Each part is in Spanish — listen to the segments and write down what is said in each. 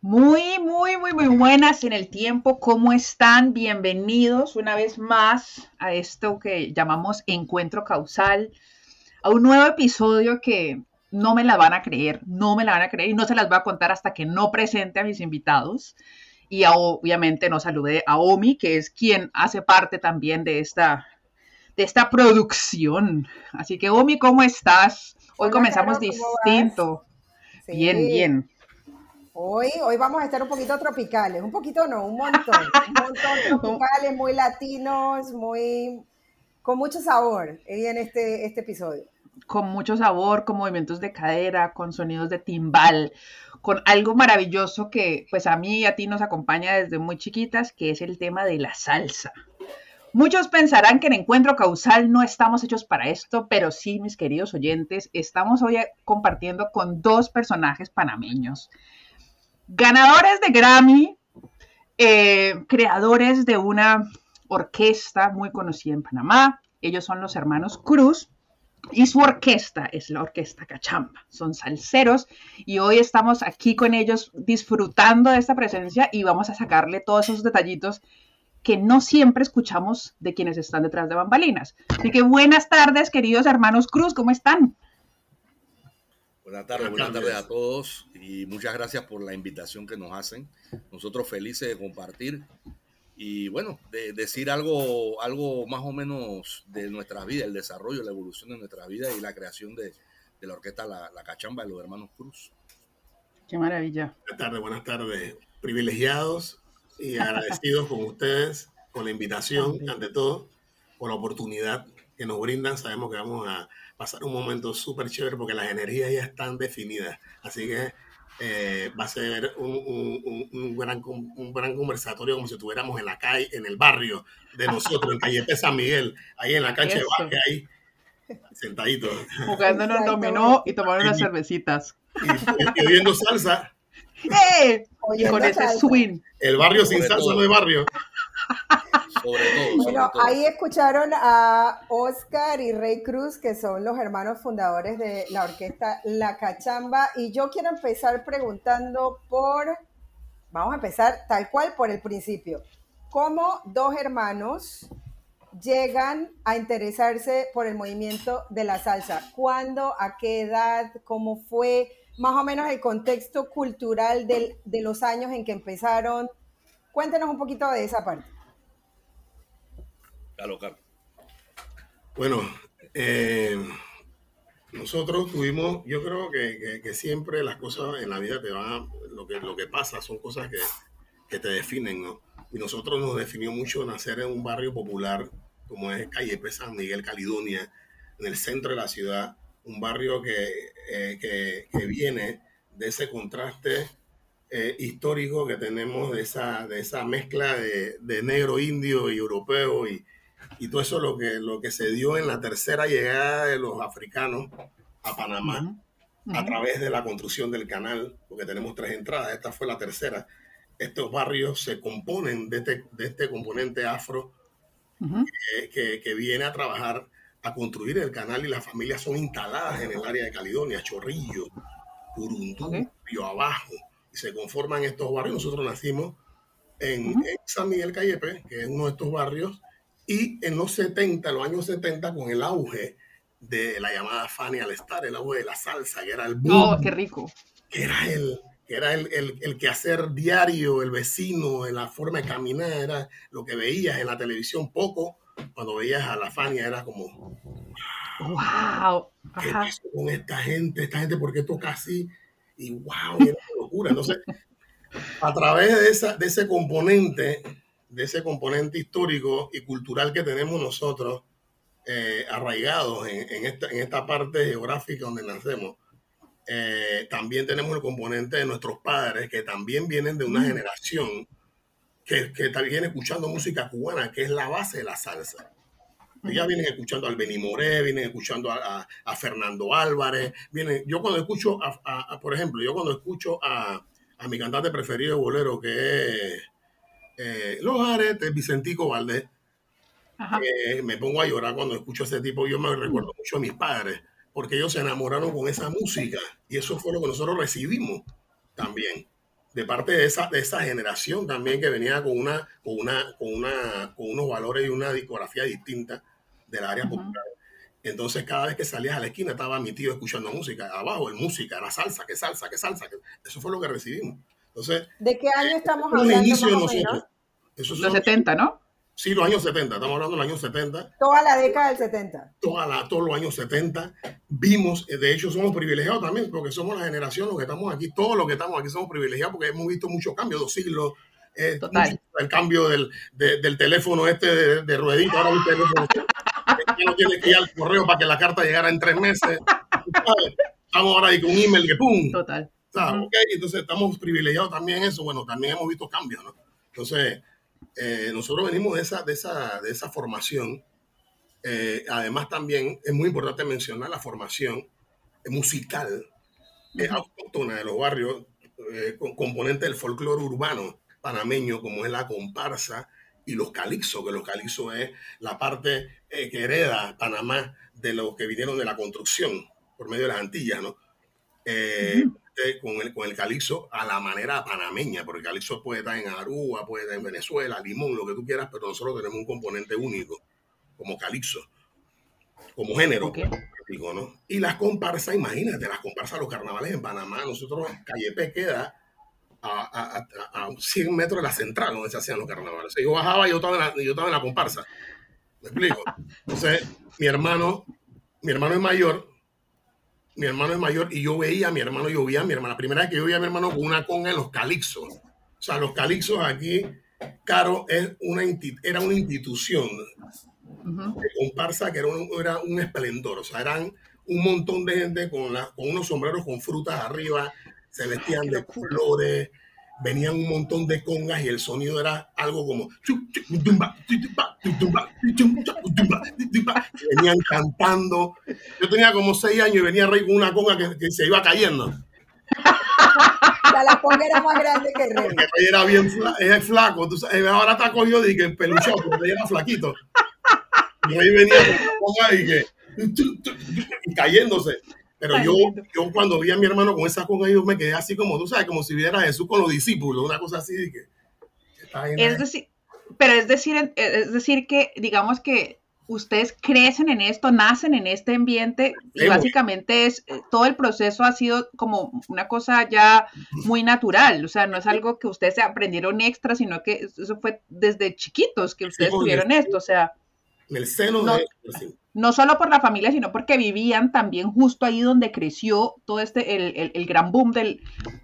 Muy, muy, muy, muy buenas en el tiempo. ¿Cómo están? Bienvenidos una vez más a esto que llamamos Encuentro Causal, a un nuevo episodio que no me la van a creer, no me la van a creer y no se las voy a contar hasta que no presente a mis invitados. Y obviamente no saludé a Omi, que es quien hace parte también de esta, de esta producción. Así que Omi, ¿cómo estás? Hoy comenzamos distinto. Bien, bien. Hoy, hoy vamos a estar un poquito tropicales, un poquito no, un montón, un montón tropicales, muy latinos, muy con mucho sabor en este, este episodio. Con mucho sabor, con movimientos de cadera, con sonidos de timbal, con algo maravilloso que pues a mí y a ti nos acompaña desde muy chiquitas, que es el tema de la salsa. Muchos pensarán que en Encuentro Causal no estamos hechos para esto, pero sí, mis queridos oyentes, estamos hoy compartiendo con dos personajes panameños ganadores de Grammy, eh, creadores de una orquesta muy conocida en Panamá. Ellos son los hermanos Cruz y su orquesta es la Orquesta Cachamba. Son salseros y hoy estamos aquí con ellos disfrutando de esta presencia y vamos a sacarle todos esos detallitos que no siempre escuchamos de quienes están detrás de bambalinas. Así que buenas tardes, queridos hermanos Cruz, ¿cómo están? Buenas tardes, buenas tardes a todos y muchas gracias por la invitación que nos hacen. Nosotros felices de compartir y bueno, de decir algo, algo más o menos de nuestra vida, el desarrollo, la evolución de nuestra vida y la creación de, la orquesta la, Cachamba de los hermanos Cruz. Qué maravilla. Buenas tardes, buenas tardes. Privilegiados y agradecidos con ustedes, con la invitación, ante todo, por la oportunidad que nos brindan. Sabemos que vamos a pasar un momento súper chévere porque las energías ya están definidas. Así que eh, va a ser un, un, gran, un gran conversatorio como si estuviéramos en la calle, en el barrio de nosotros, en Calle San Miguel, ahí en la cancha de básquet, ahí sentaditos. Jugándonos dominó y tomando unas cervecitas. Y, viendo salsa. ¡Eh! y con ese swing. El barrio sin salsa no es barrio. Bueno, ahí escucharon a Oscar y Rey Cruz, que son los hermanos fundadores de la orquesta La Cachamba. Y yo quiero empezar preguntando por, vamos a empezar tal cual por el principio. ¿Cómo dos hermanos llegan a interesarse por el movimiento de la salsa? ¿Cuándo? ¿A qué edad? ¿Cómo fue? Más o menos el contexto cultural de los años en que empezaron. Cuéntenos un poquito de esa parte. Bueno, eh, nosotros tuvimos, yo creo que, siempre las cosas en la vida te van, lo que, lo que pasa son cosas que, te definen, ¿no? Y nosotros nos definió mucho nacer en un barrio popular como es Calle. San Miguel, Caledonia, en el centro de la ciudad, un barrio que, eh, viene de ese contraste eh, histórico que tenemos, de esa, de esa mezcla de, de negro, indio y europeo y, y todo eso lo que, lo que se dio en la tercera llegada de los africanos a Panamá a través de la construcción del canal, porque tenemos tres entradas, esta fue la tercera. Estos barrios se componen de este, de este componente afro que, que, viene a trabajar a construir el canal y las familias son instaladas en el área de Caledonia, Chorrillo, Urundú, Río Abajo, y se conforman estos barrios. Nosotros nacimos en, en San Miguel Callepe, que es uno de estos barrios, y en los 70, los años 70, con el auge de la llamada Fanny al estar, el auge de la salsa, que era el boom. Oh, qué rico. Que era el, que era el, el, el quehacer diario, el vecino, la forma de caminar, era lo que veías en la televisión poco. Cuando veías a la Fania era como, wow, ¿qué pasó con esta gente? Esta gente, ¿por qué toca así? Y wow, era una locura. Entonces, a través de, esa, de ese componente de ese componente histórico y cultural que tenemos nosotros eh, arraigados en, esta, en esta parte geográfica donde nacemos. Eh, también tenemos el componente de nuestros padres que también vienen de una mm. generación que, que viene escuchando música cubana, que es la base de la salsa. Ya vienen escuchando al Benny Moré, vienen escuchando a, a, Fernando Álvarez. Vienen, yo cuando escucho, a, por ejemplo, yo cuando escucho a, mi cantante preferido de bolero, que es eh, los aretes, Vicentico Valdés. eh, me pongo a llorar cuando escucho a ese tipo. Yo me recuerdo mucho a mis padres, porque ellos se enamoraron con esa música y eso fue lo que nosotros recibimos también de parte de esa, de esa generación también que venía con una, con una, con una, con unos valores y una discografía distinta del área popular. Entonces, cada vez que salías a la esquina, estaba mi tío escuchando música. Abajo, el música, la salsa, que salsa, que salsa. Eso fue lo que recibimos. Entonces, ¿de qué año estamos hablando? Los inicios de nosotros. los 70, ¿no? Sí, los años 70, estamos hablando de los años 70. Toda la década del 70. Toda la, todos los años 70. Vimos, eh, de hecho somos privilegiados también, porque somos la generación, los que estamos aquí, todos los que estamos aquí somos privilegiados porque hemos visto muchos cambios, dos siglos. Eh, el cambio del, del, teléfono este de, de ruedita, ahora un teléfono que no tiene que ir al correo para que la carta llegara en tres meses. Estamos ahora ahí con un email que ¡pum! Total. Entonces estamos privilegiados también en eso. Bueno, también hemos visto cambios, ¿no? Entonces, eh, nosotros venimos de esa, de esa, de esa formación. Eh, además, también es muy importante mencionar la formación musical autóctona de los barrios, eh, con componente del folclore urbano panameño, como es la comparsa y los calixos, que los calixos es la parte que hereda Panamá de los que vinieron de la construcción por medio de las Antillas, ¿no? Con el, con el calixo a la manera panameña, porque el calixo puede estar en Aruba, puede estar en Venezuela, Limón, lo que tú quieras, pero nosotros tenemos un componente único como calixo, como género. ¿no? Y las comparsas, imagínate, las comparsas, los carnavales en Panamá, nosotros, Callepe queda a, a, a, 100 metros de la central donde se hacían los carnavales. yo bajaba y yo estaba, en la, yo estaba en la comparsa. ¿Me explico? Entonces, mi hermano, mi hermano es mayor, mi hermano es mayor y yo veía a mi hermano, yo veía a mi hermano. La primera vez que yo veía a mi hermano con una conga en los calixos. O sea, los calixos aquí, Caro, es una, era una institución de comparsa que era un, era un esplendor. O sea, eran un montón de gente con, la, con unos sombreros con frutas arriba, se vestían de colores, venían un montón de congas y el sonido era algo como venían cantando. Yo tenía como seis años y venía rey con una conga que, se iba cayendo. la conga era más grande que rey. el rey era bien flaco. ahora está cogido y que peluchado, porque era flaquito. Y ahí venía con la conga y que y cayéndose. Pero yo, yo cuando vi a mi hermano con esa conga, yo me quedé así como, tú sabes, como si viera a Jesús con los discípulos, una cosa así. que, es decir, pero es decir, es decir que, digamos que ustedes crecen en esto, nacen en este ambiente y básicamente es eh, todo el proceso ha sido como una cosa ya muy natural, o sea, no es algo que ustedes aprendieron extra, sino que eso fue desde chiquitos que ustedes tuvieron esto, o sea, en el seno de no solo por la familia, sino porque vivían también justo ahí donde creció todo este, el, gran boom del,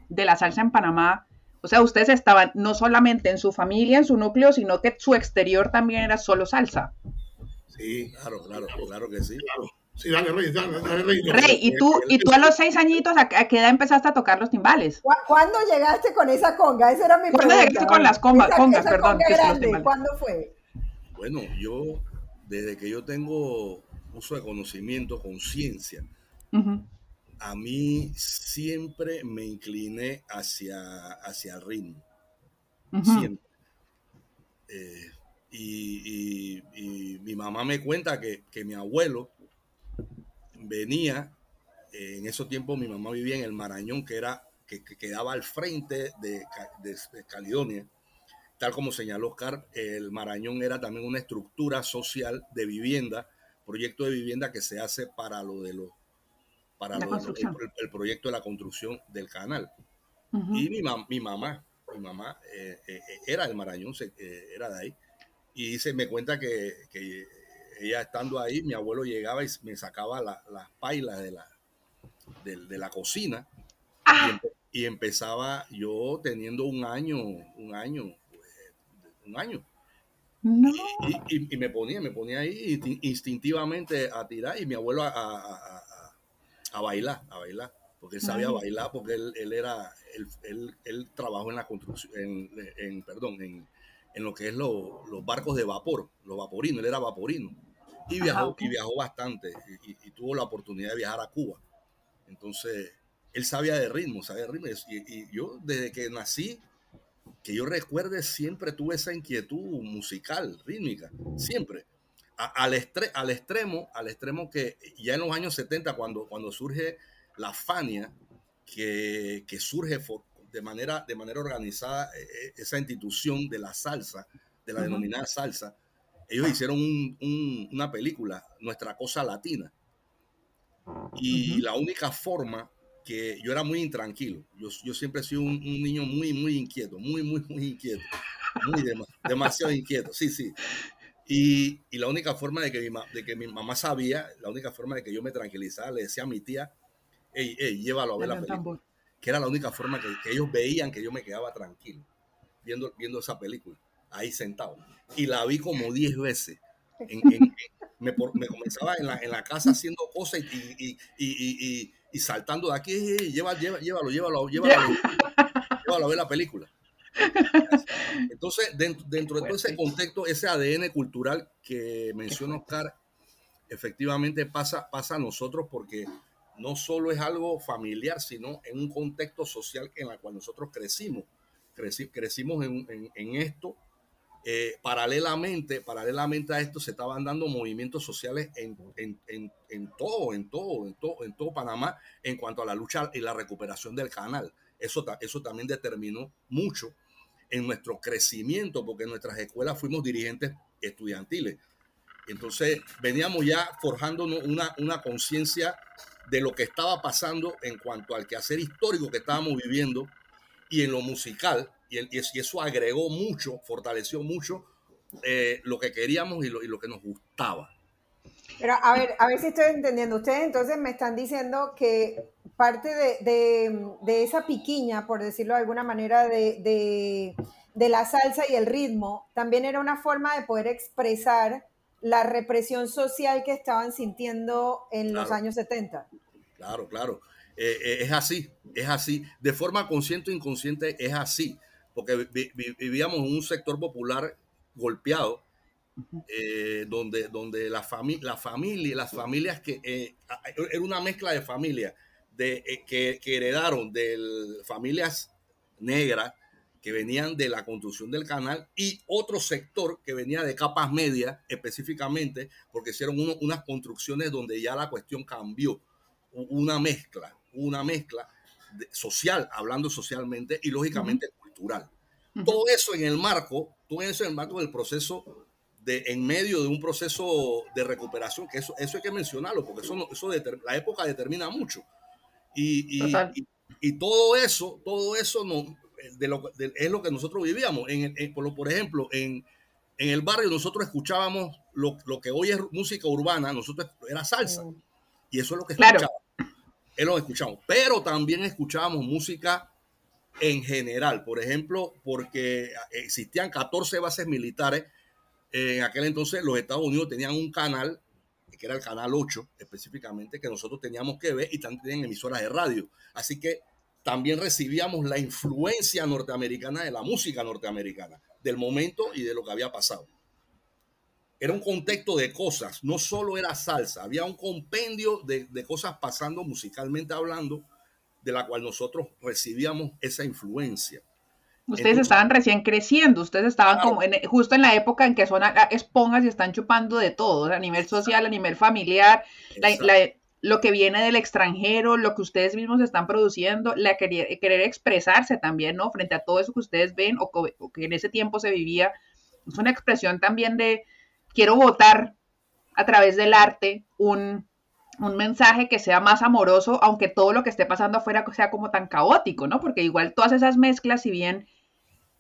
de la salsa en Panamá. O sea, ustedes estaban no solamente en su familia, en su núcleo, sino que su exterior también era solo salsa. Sí, claro, claro, claro que sí. Claro. Sí, dale, Rey, dale, Rey. Rey, ¿y tú, y tú a los seis añitos, ¿a, qué edad empezaste a tocar los timbales? ¿Cuándo llegaste con esa conga? Esa era mi ¿Cuándo llegaste con las congas, perdón? ¿Cuándo fue? Bueno, yo desde que yo tengo uso de conocimiento, conciencia, a mí siempre me incliné hacia, hacia el ritmo. Siempre. Eh, y, mi mamá me cuenta que, mi abuelo venía, en esos tiempos mi mamá vivía en el Marañón, que era que, quedaba al frente de, de Caledonia tal como señaló Oscar, el Marañón era también una estructura social de vivienda, proyecto de vivienda que se hace para lo de los para el, proyecto de la construcción del canal. Y mi, mi, mamá, mi mamá eh, eh, era del Marañón, eh, era de ahí, y se me cuenta que, ella estando ahí, mi abuelo llegaba y me sacaba las pailas de la, de, la cocina ah. y, y, empezaba yo teniendo un año, un año, un año. Y, me ponía, me ponía ahí instintivamente a tirar y mi abuelo a, bailar, a bailar, porque él sabía bailar, porque él, era, él, él, trabajó en la construcción, en, perdón, en, lo que es los barcos de vapor, los vaporinos, él era vaporino. Y viajó, y viajó bastante y, tuvo la oportunidad de viajar a Cuba. Entonces, él sabía de ritmo, sabía de ritmo. y yo desde que nací que yo recuerde siempre tuve esa inquietud musical, rítmica, siempre. al, al extremo, al extremo que ya en los años 70, cuando, cuando surge la Fania, que, que surge de manera, de manera organizada eh, eh, esa institución de la salsa, de la denominada salsa, ellos hicieron una película, Nuestra Cosa Latina. Y la única forma que yo era muy intranquilo, yo, yo siempre he sido un, niño muy, muy inquieto, muy, muy, muy inquieto, muy demasiado inquieto, sí, sí. Y, y, la única forma de que, mi, de que mi mamá sabía, la única forma de que yo me tranquilizara, le decía a mi tía, hey, hey, llévalo a ver la película. Que era la única forma que, que, ellos veían que yo me quedaba tranquilo viendo, viendo esa película, ahí sentado. Y la vi como 10 veces. me, me, comenzaba en la, en la, casa haciendo cosas y, y, y saltando de aquí, llévalo, llévalo, llévalo, llévalo, llévalo, llévalo a ver la película. Entonces, dentro, dentro de todo ese contexto, ese ADN cultural que menciona Oscar, efectivamente pasa, pasa a nosotros porque no solo es algo familiar, sino en un contexto social en el cual nosotros crecimos. crecimos en, en, esto. Eh, paralelamente, paralelamente a esto se estaban dando movimientos sociales en, en, todo, en todo, en todo, en todo Panamá en cuanto a la lucha y la recuperación del canal. Eso, eso también determinó mucho en nuestro crecimiento, porque en nuestras escuelas fuimos dirigentes estudiantiles. Entonces veníamos ya forjándonos una, una conciencia de lo que estaba pasando en cuanto al quehacer histórico que estábamos viviendo y en lo musical, y, eso agregó mucho, fortaleció mucho eh, lo que queríamos y lo, y lo que nos gustaba. Pero a ver, a ver si estoy entendiendo. Ustedes entonces me están diciendo que parte de, esa piquiña, por decirlo de alguna manera, de, la salsa y el ritmo, también era una forma de poder expresar la represión social que estaban sintiendo en los años 70. Claro, claro. Eh, eh, es así, es así. De forma consciente o inconsciente es así, porque vivíamos en un sector popular golpeado, eh, donde, donde la, familia la familia, las familias que era una mezcla de familias de, eh, que, heredaron de familias negras que venían de la construcción del canal y otro sector que venía de capas medias específicamente porque hicieron unas construcciones donde ya la cuestión cambió, una mezcla, una mezcla social, hablando socialmente y lógicamente Todo eso en el marco, todo eso en el marco del proceso de, en medio de un proceso de recuperación, que eso, eso hay que mencionarlo, porque eso, eso la época determina mucho. Y, y, todo eso, todo eso no, de lo, es lo que nosotros vivíamos. En, por, por, ejemplo, en, en, el barrio nosotros escuchábamos lo, lo, que hoy es música urbana, nosotros era salsa. Mm. Y eso es lo que escuchábamos. Es lo que escuchamos. Pero también escuchábamos música en general. Por ejemplo, porque existían 14 bases militares. En aquel entonces los Estados Unidos tenían un canal que era el canal 8 específicamente, que nosotros teníamos que ver y también emisoras de radio. Así que también recibíamos la influencia norteamericana de la música norteamericana, del momento y de lo que había pasado. Era un contexto de cosas, no solo era salsa, había un compendio de cosas pasando musicalmente hablando, de la cual nosotros recibíamos esa influencia. Ustedes estaban recién creciendo, ustedes estaban como justo en la época en que son esponjas y están chupando de todo, a nivel social, a nivel familiar, lo que viene del extranjero, lo que ustedes mismos están produciendo, la querer, querer expresarse también, ¿no? Frente a todo eso que ustedes ven o, que en ese tiempo se vivía, es una expresión también de quiero votar a través del arte un, un mensaje que sea más amoroso, aunque todo lo que esté pasando afuera sea como tan caótico, ¿no? Porque igual todas esas mezclas, si bien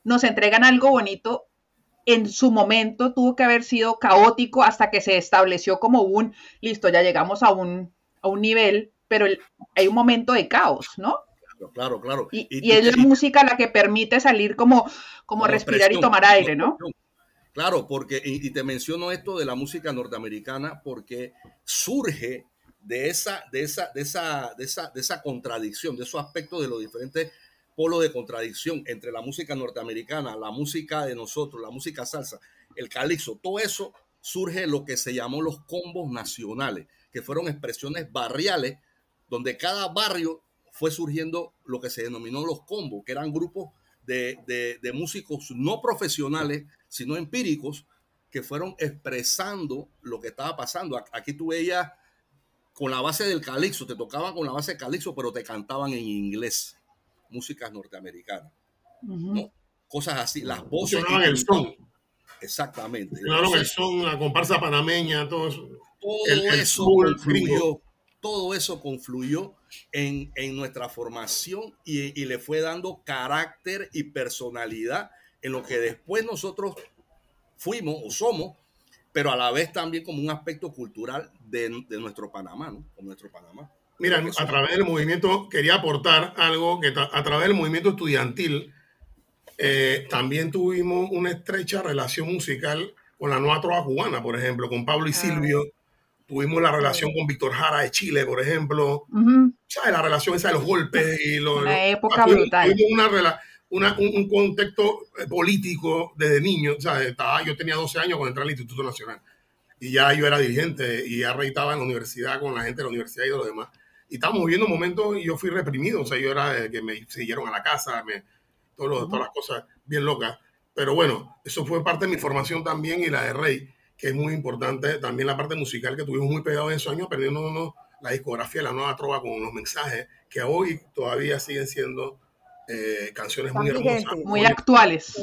nos entregan algo bonito, en su momento tuvo que haber sido caótico hasta que se estableció como un, listo, ya llegamos a un, a un nivel, pero hay un momento de caos, ¿no? Claro, claro. Y, es la música la que permite salir como, como respirar y tomar aire, ¿no? Claro, porque, y, te menciono esto de la música norteamericana, porque surge de esa, de esa, de esa, de esa, de esa contradicción, de esos aspectos de los diferentes polo de contradicción entre la música norteamericana, la música de nosotros, la música salsa, el calixo, todo eso surge lo que se llamó los combos nacionales, que fueron expresiones barriales, donde cada barrio fue surgiendo lo que se denominó los combos, que eran grupos de, músicos no profesionales, sino empíricos, que fueron expresando lo que estaba pasando. Aquí tú veías con la base del calixo, te tocaban con la base del calixo, pero te cantaban en inglés, músicas norteamericanas. Cosas así, las voces. el son. Exactamente. Claro, el son, la comparsa panameña, todo eso. Todo eso confluyó, todo eso confluyó en, nuestra formación y, y, le fue dando carácter y personalidad en lo que después nosotros fuimos o somos, pero a la vez también como un aspecto cultural de, nuestro Panamá, ¿no? nuestro Panamá. Mira, a través del movimiento, quería aportar algo que a través del movimiento estudiantil eh, también tuvimos una estrecha relación musical con la nueva trova cubana, por ejemplo, con Pablo y ah. Silvio. Tuvimos la relación con Víctor Jara de Chile, por ejemplo. ¿Sabes? La relación esa de los golpes y los. Una época brutal. Tuvimos una, una, un, contexto eh, político desde niño. O sea, estaba, yo tenía 12 años cuando entré al Instituto Nacional. Y ya yo era dirigente y ya reitaba en la universidad con la gente de la universidad y de los demás. Y estábamos viviendo momentos y yo fui reprimido. O sea, yo era de que me siguieron a la casa, me, todo todas las cosas bien locas. Pero bueno, eso fue parte de mi formación también y la de Rey, que es muy importante. También la parte musical que tuvimos muy pegado en esos años, aprendiendo la discografía, la nueva trova con los mensajes que hoy todavía siguen siendo eh, canciones muy hermosas. Muy, actuales.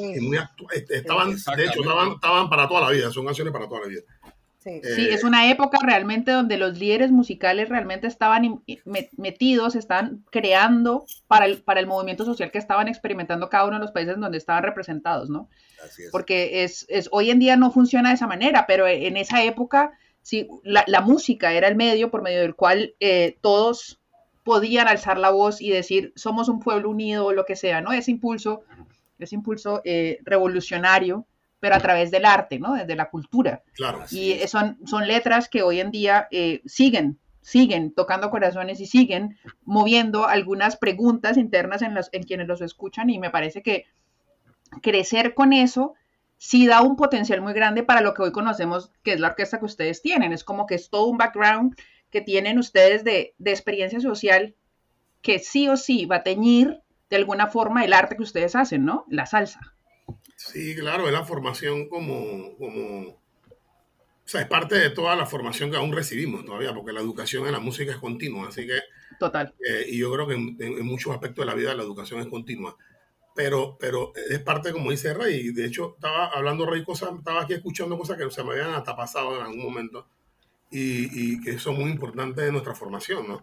Estaban, de hecho, estaban, para toda la vida, son canciones para toda la vida. Sí. Eh, es una época realmente donde los líderes musicales realmente estaban metidos, estaban creando para el, para el movimiento social que estaban experimentando cada uno de los países donde estaban representados, ¿no? Porque es, es, hoy en día no funciona de esa manera, pero en esa época, sí, la, la música era el medio por medio del cual eh, todos podían alzar la voz y decir, somos un pueblo unido o lo que sea, ¿no? Ese impulso, ese impulso eh, revolucionario, pero a través del arte, ¿no? Desde la cultura. Claro. Y son, son letras que hoy en día eh, siguen, siguen tocando corazones y siguen moviendo algunas preguntas internas en, en quienes los escuchan y me parece que crecer con eso sí da un potencial muy grande para lo que hoy conocemos que es la orquesta que ustedes tienen. Es como que es todo un background que tienen ustedes de, experiencia social que sí o sí va a teñir de alguna forma el arte que ustedes hacen, ¿no? La salsa. Sí, claro, es la formación como, como, o sea, es parte de toda la formación que aún recibimos todavía, porque la educación en la música es continua, así que... Total. Eh, y yo creo que en, muchos aspectos de la vida la educación es continua, pero, pero es parte, como dice Rey, de hecho estaba hablando Rey cosas, estaba aquí escuchando cosas que se me habían hasta pasado en algún momento, y, que son muy importantes de nuestra formación, ¿no?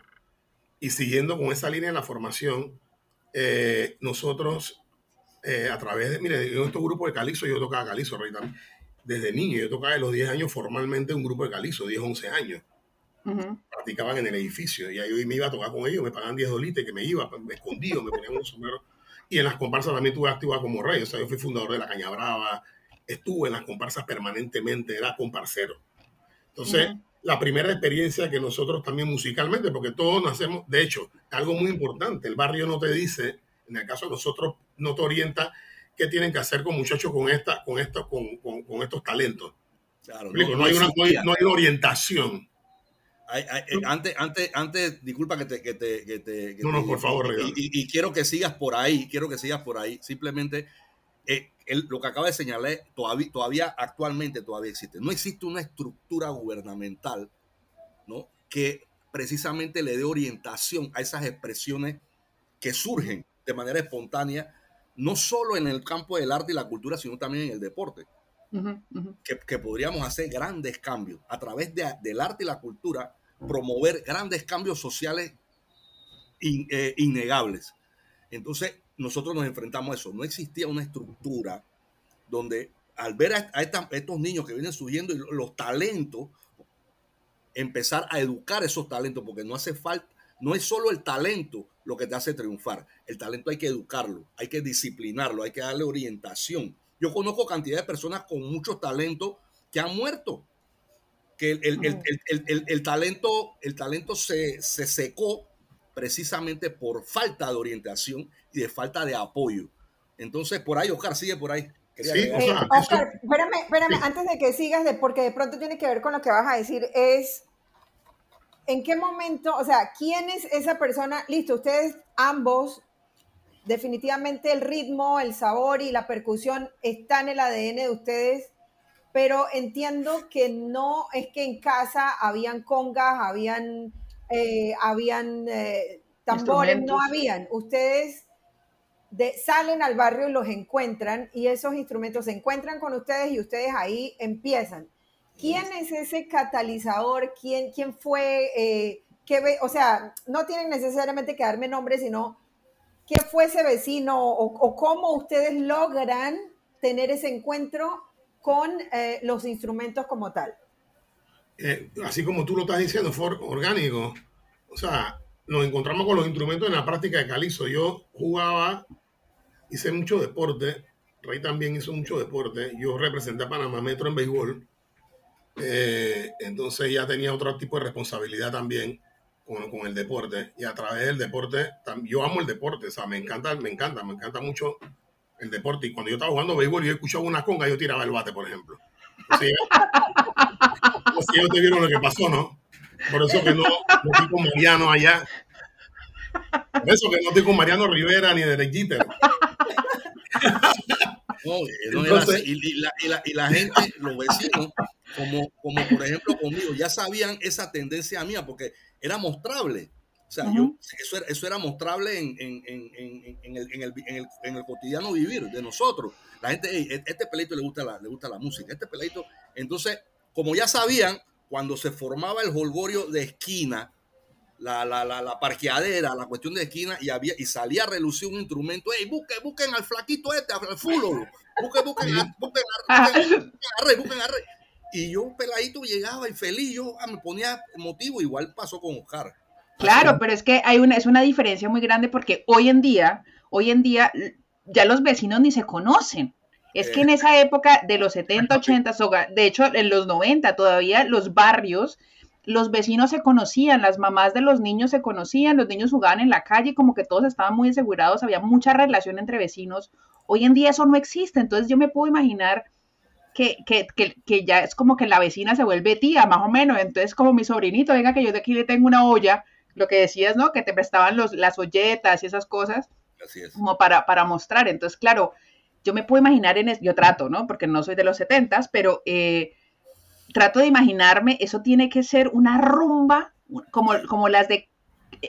Y siguiendo con esa línea de la formación, eh, nosotros, eh, a través de, mire, en estos grupos de calizo, yo tocaba calizo, Rey, también. Desde niño, yo tocaba de los 10 años formalmente un grupo de calizo, 10, 11 años. Practicaban en el edificio y ahí me iba a tocar con ellos, me pagaban 10 dolites, que me iba, me escondido, me ponían un sombrero. Y en las comparsas también estuve activa como rey, o sea, yo fui fundador de la Caña Brava, estuve en las comparsas permanentemente, era comparcero. Entonces, la primera experiencia que nosotros también musicalmente, porque todos nacemos, de hecho, algo muy importante, el barrio no te dice, en el caso de nosotros, no te orienta qué tienen que hacer con muchachos con, esta, con, esto, con, con, estos talentos. Claro, no, hay una, no, hay, orientación. Eh, antes, antes, antes, disculpa que te... Que te, que te no, no, por favor. Y, y, quiero que sigas por ahí, quiero que sigas por ahí. Simplemente eh, lo que acaba de señalar todavía, todavía actualmente todavía existe. No existe una estructura gubernamental ¿no? que precisamente le dé orientación a esas expresiones que surgen de manera espontánea, no solo en el campo del arte y la cultura, sino también en el deporte. Que, podríamos hacer grandes cambios a través de, del arte y la cultura, promover grandes cambios sociales eh, innegables. Entonces, nosotros nos enfrentamos a eso. No existía una estructura donde al ver a, estos niños que vienen subiendo y los talentos, empezar a educar esos talentos, porque no hace falta, no es solo el talento lo que te hace triunfar. El talento hay que educarlo, hay que disciplinarlo, hay que darle orientación. Yo conozco cantidad de personas con mucho talento que han muerto. Que el, talento, el talento se, se secó precisamente por falta de orientación y de falta de apoyo. Entonces, por ahí, Oscar, sigue por ahí. Sí, Oscar, espérame, espérame, antes de que sigas, de, porque de pronto tiene que ver con lo que vas a decir, es en qué momento, o sea, ¿quién es esa persona? Listo, ustedes ambos, definitivamente el ritmo, el sabor y la percusión están en el ADN de ustedes, pero entiendo que no es que en casa habían congas, habían, eh, habían eh, tambores, no habían. Ustedes salen al barrio y los encuentran y esos instrumentos se encuentran con ustedes y ustedes ahí empiezan. ¿Quién es ese catalizador? ¿Quién, quién fue? Eh, qué o sea, no tienen necesariamente que darme nombre, sino qué fue ese vecino o, cómo ustedes logran tener ese encuentro con eh, los instrumentos como tal. Eh, así como tú lo estás diciendo, fue orgánico. O sea, nos encontramos con los instrumentos en la práctica de Calizo. Yo jugaba, hice mucho deporte. Rey también hizo mucho deporte. Yo representé a Panamá Metro en béisbol. Eh, entonces ya tenía otro tipo de responsabilidad también con, con, el deporte. Y a través del deporte, yo amo el deporte. O sea, me encanta, me encanta, me encanta mucho el deporte. Y cuando yo estaba jugando béisbol yo escuchaba una conga, yo tiraba el bate, por ejemplo. O sea, ellos te vieron lo que pasó, ¿no? Por eso que no, no estoy con Mariano allá. Por eso que no estoy con Mariano Rivera ni de Jeter. No, Entonces, y, la, y, la, y, la, gente, los vecinos, como, como por ejemplo conmigo, ya sabían esa tendencia mía porque era mostrable. O sea, yo, eso, era, eso era mostrable en, en, en, en el, el, el, el, cotidiano vivir de nosotros. La gente, hey, e, este peleito le gusta, la, le gusta la música, este peleito. Entonces, como ya sabían, cuando se formaba el holgorio de esquina, la, la, la, la, parqueadera, la cuestión de esquina, y había y salía a relucir un instrumento. Hey, busquen, busquen al flaquito este, al fulolo. Busquen, busquen, a, busquen, a, busquen, a rey, busquen a rey. Y yo, peladito, llegaba y feliz, yo ah, me ponía motivo, igual pasó con Oscar. Claro, pero es que hay una, es una diferencia muy grande porque hoy en día, hoy en día ya los vecinos ni se conocen. Es que en eh. esa época de los 70, 80, de hecho en los 90 todavía los barrios, los vecinos se conocían, las mamás de los niños se conocían, los niños jugaban en la calle, como que todos estaban muy asegurados, había mucha relación entre vecinos. Hoy en día eso no existe, entonces yo me puedo imaginar que, que, que, que ya es como que la vecina se vuelve tía, más o menos, entonces como mi sobrinito, venga que yo de aquí le tengo una olla, lo que decías, ¿no? Que te prestaban los, las olletas y esas cosas. Así es. Como para, para mostrar. Entonces, claro, yo me puedo imaginar en, yo trato, ¿no? Porque no soy de los setentas, pero eh, trato de imaginarme, eso tiene que ser una rumba como, como las de,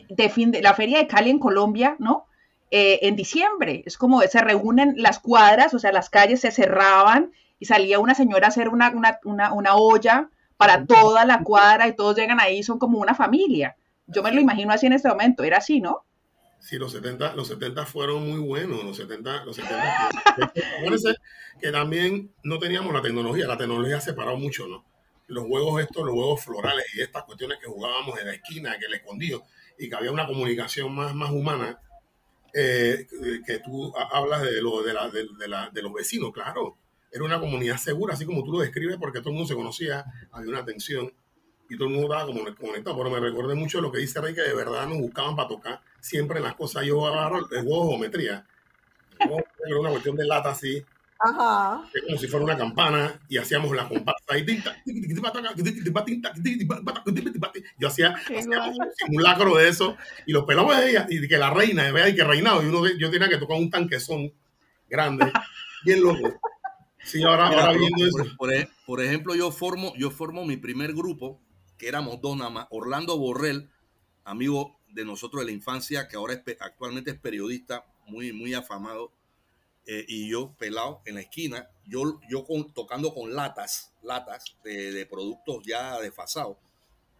de, fin de la feria de Cali en Colombia, ¿no? Eh, en diciembre, es como se reúnen las cuadras, o sea, las calles se cerraban y salía una señora a hacer una, una, una, una olla para toda la cuadra y todos llegan ahí, son como una familia. Yo me lo imagino así en este momento, era así, ¿no? Sí, los 70, los 70 fueron muy buenos, los 70, los 70. que también no teníamos la tecnología, la tecnología ha separado mucho, ¿no? Los juegos estos, los juegos florales y estas cuestiones que jugábamos en la esquina, que el escondido, y que había una comunicación más, más humana, eh, que tú hablas de, lo, de, la, de, la, de los vecinos, claro. Era una comunidad segura, así como tú lo describes, porque todo el mundo se conocía, había una atención y todo el mundo estaba como conectado. Pero me recordé mucho lo que dice Rey, que de verdad nos buscaban para tocar siempre en las cosas. Yo agarro el juego de geometría. Era una cuestión de lata así. Ajá. como si fuera una campana y hacíamos la comparsa yo hacía, un simulacro de eso y los pelados ella y que la reina vea y que reinado y uno yo tenía que tocar un tanquezón grande bien loco sí ahora, ahora viendo por, eso por, por, ejemplo yo formo yo formo mi primer grupo que éramos dos nada más, Orlando Borrell, amigo de nosotros de la infancia, que ahora es, actualmente es periodista muy, muy afamado, eh, y yo pelado en la esquina, yo, yo tocando con latas, latas de, productos ya desfasados,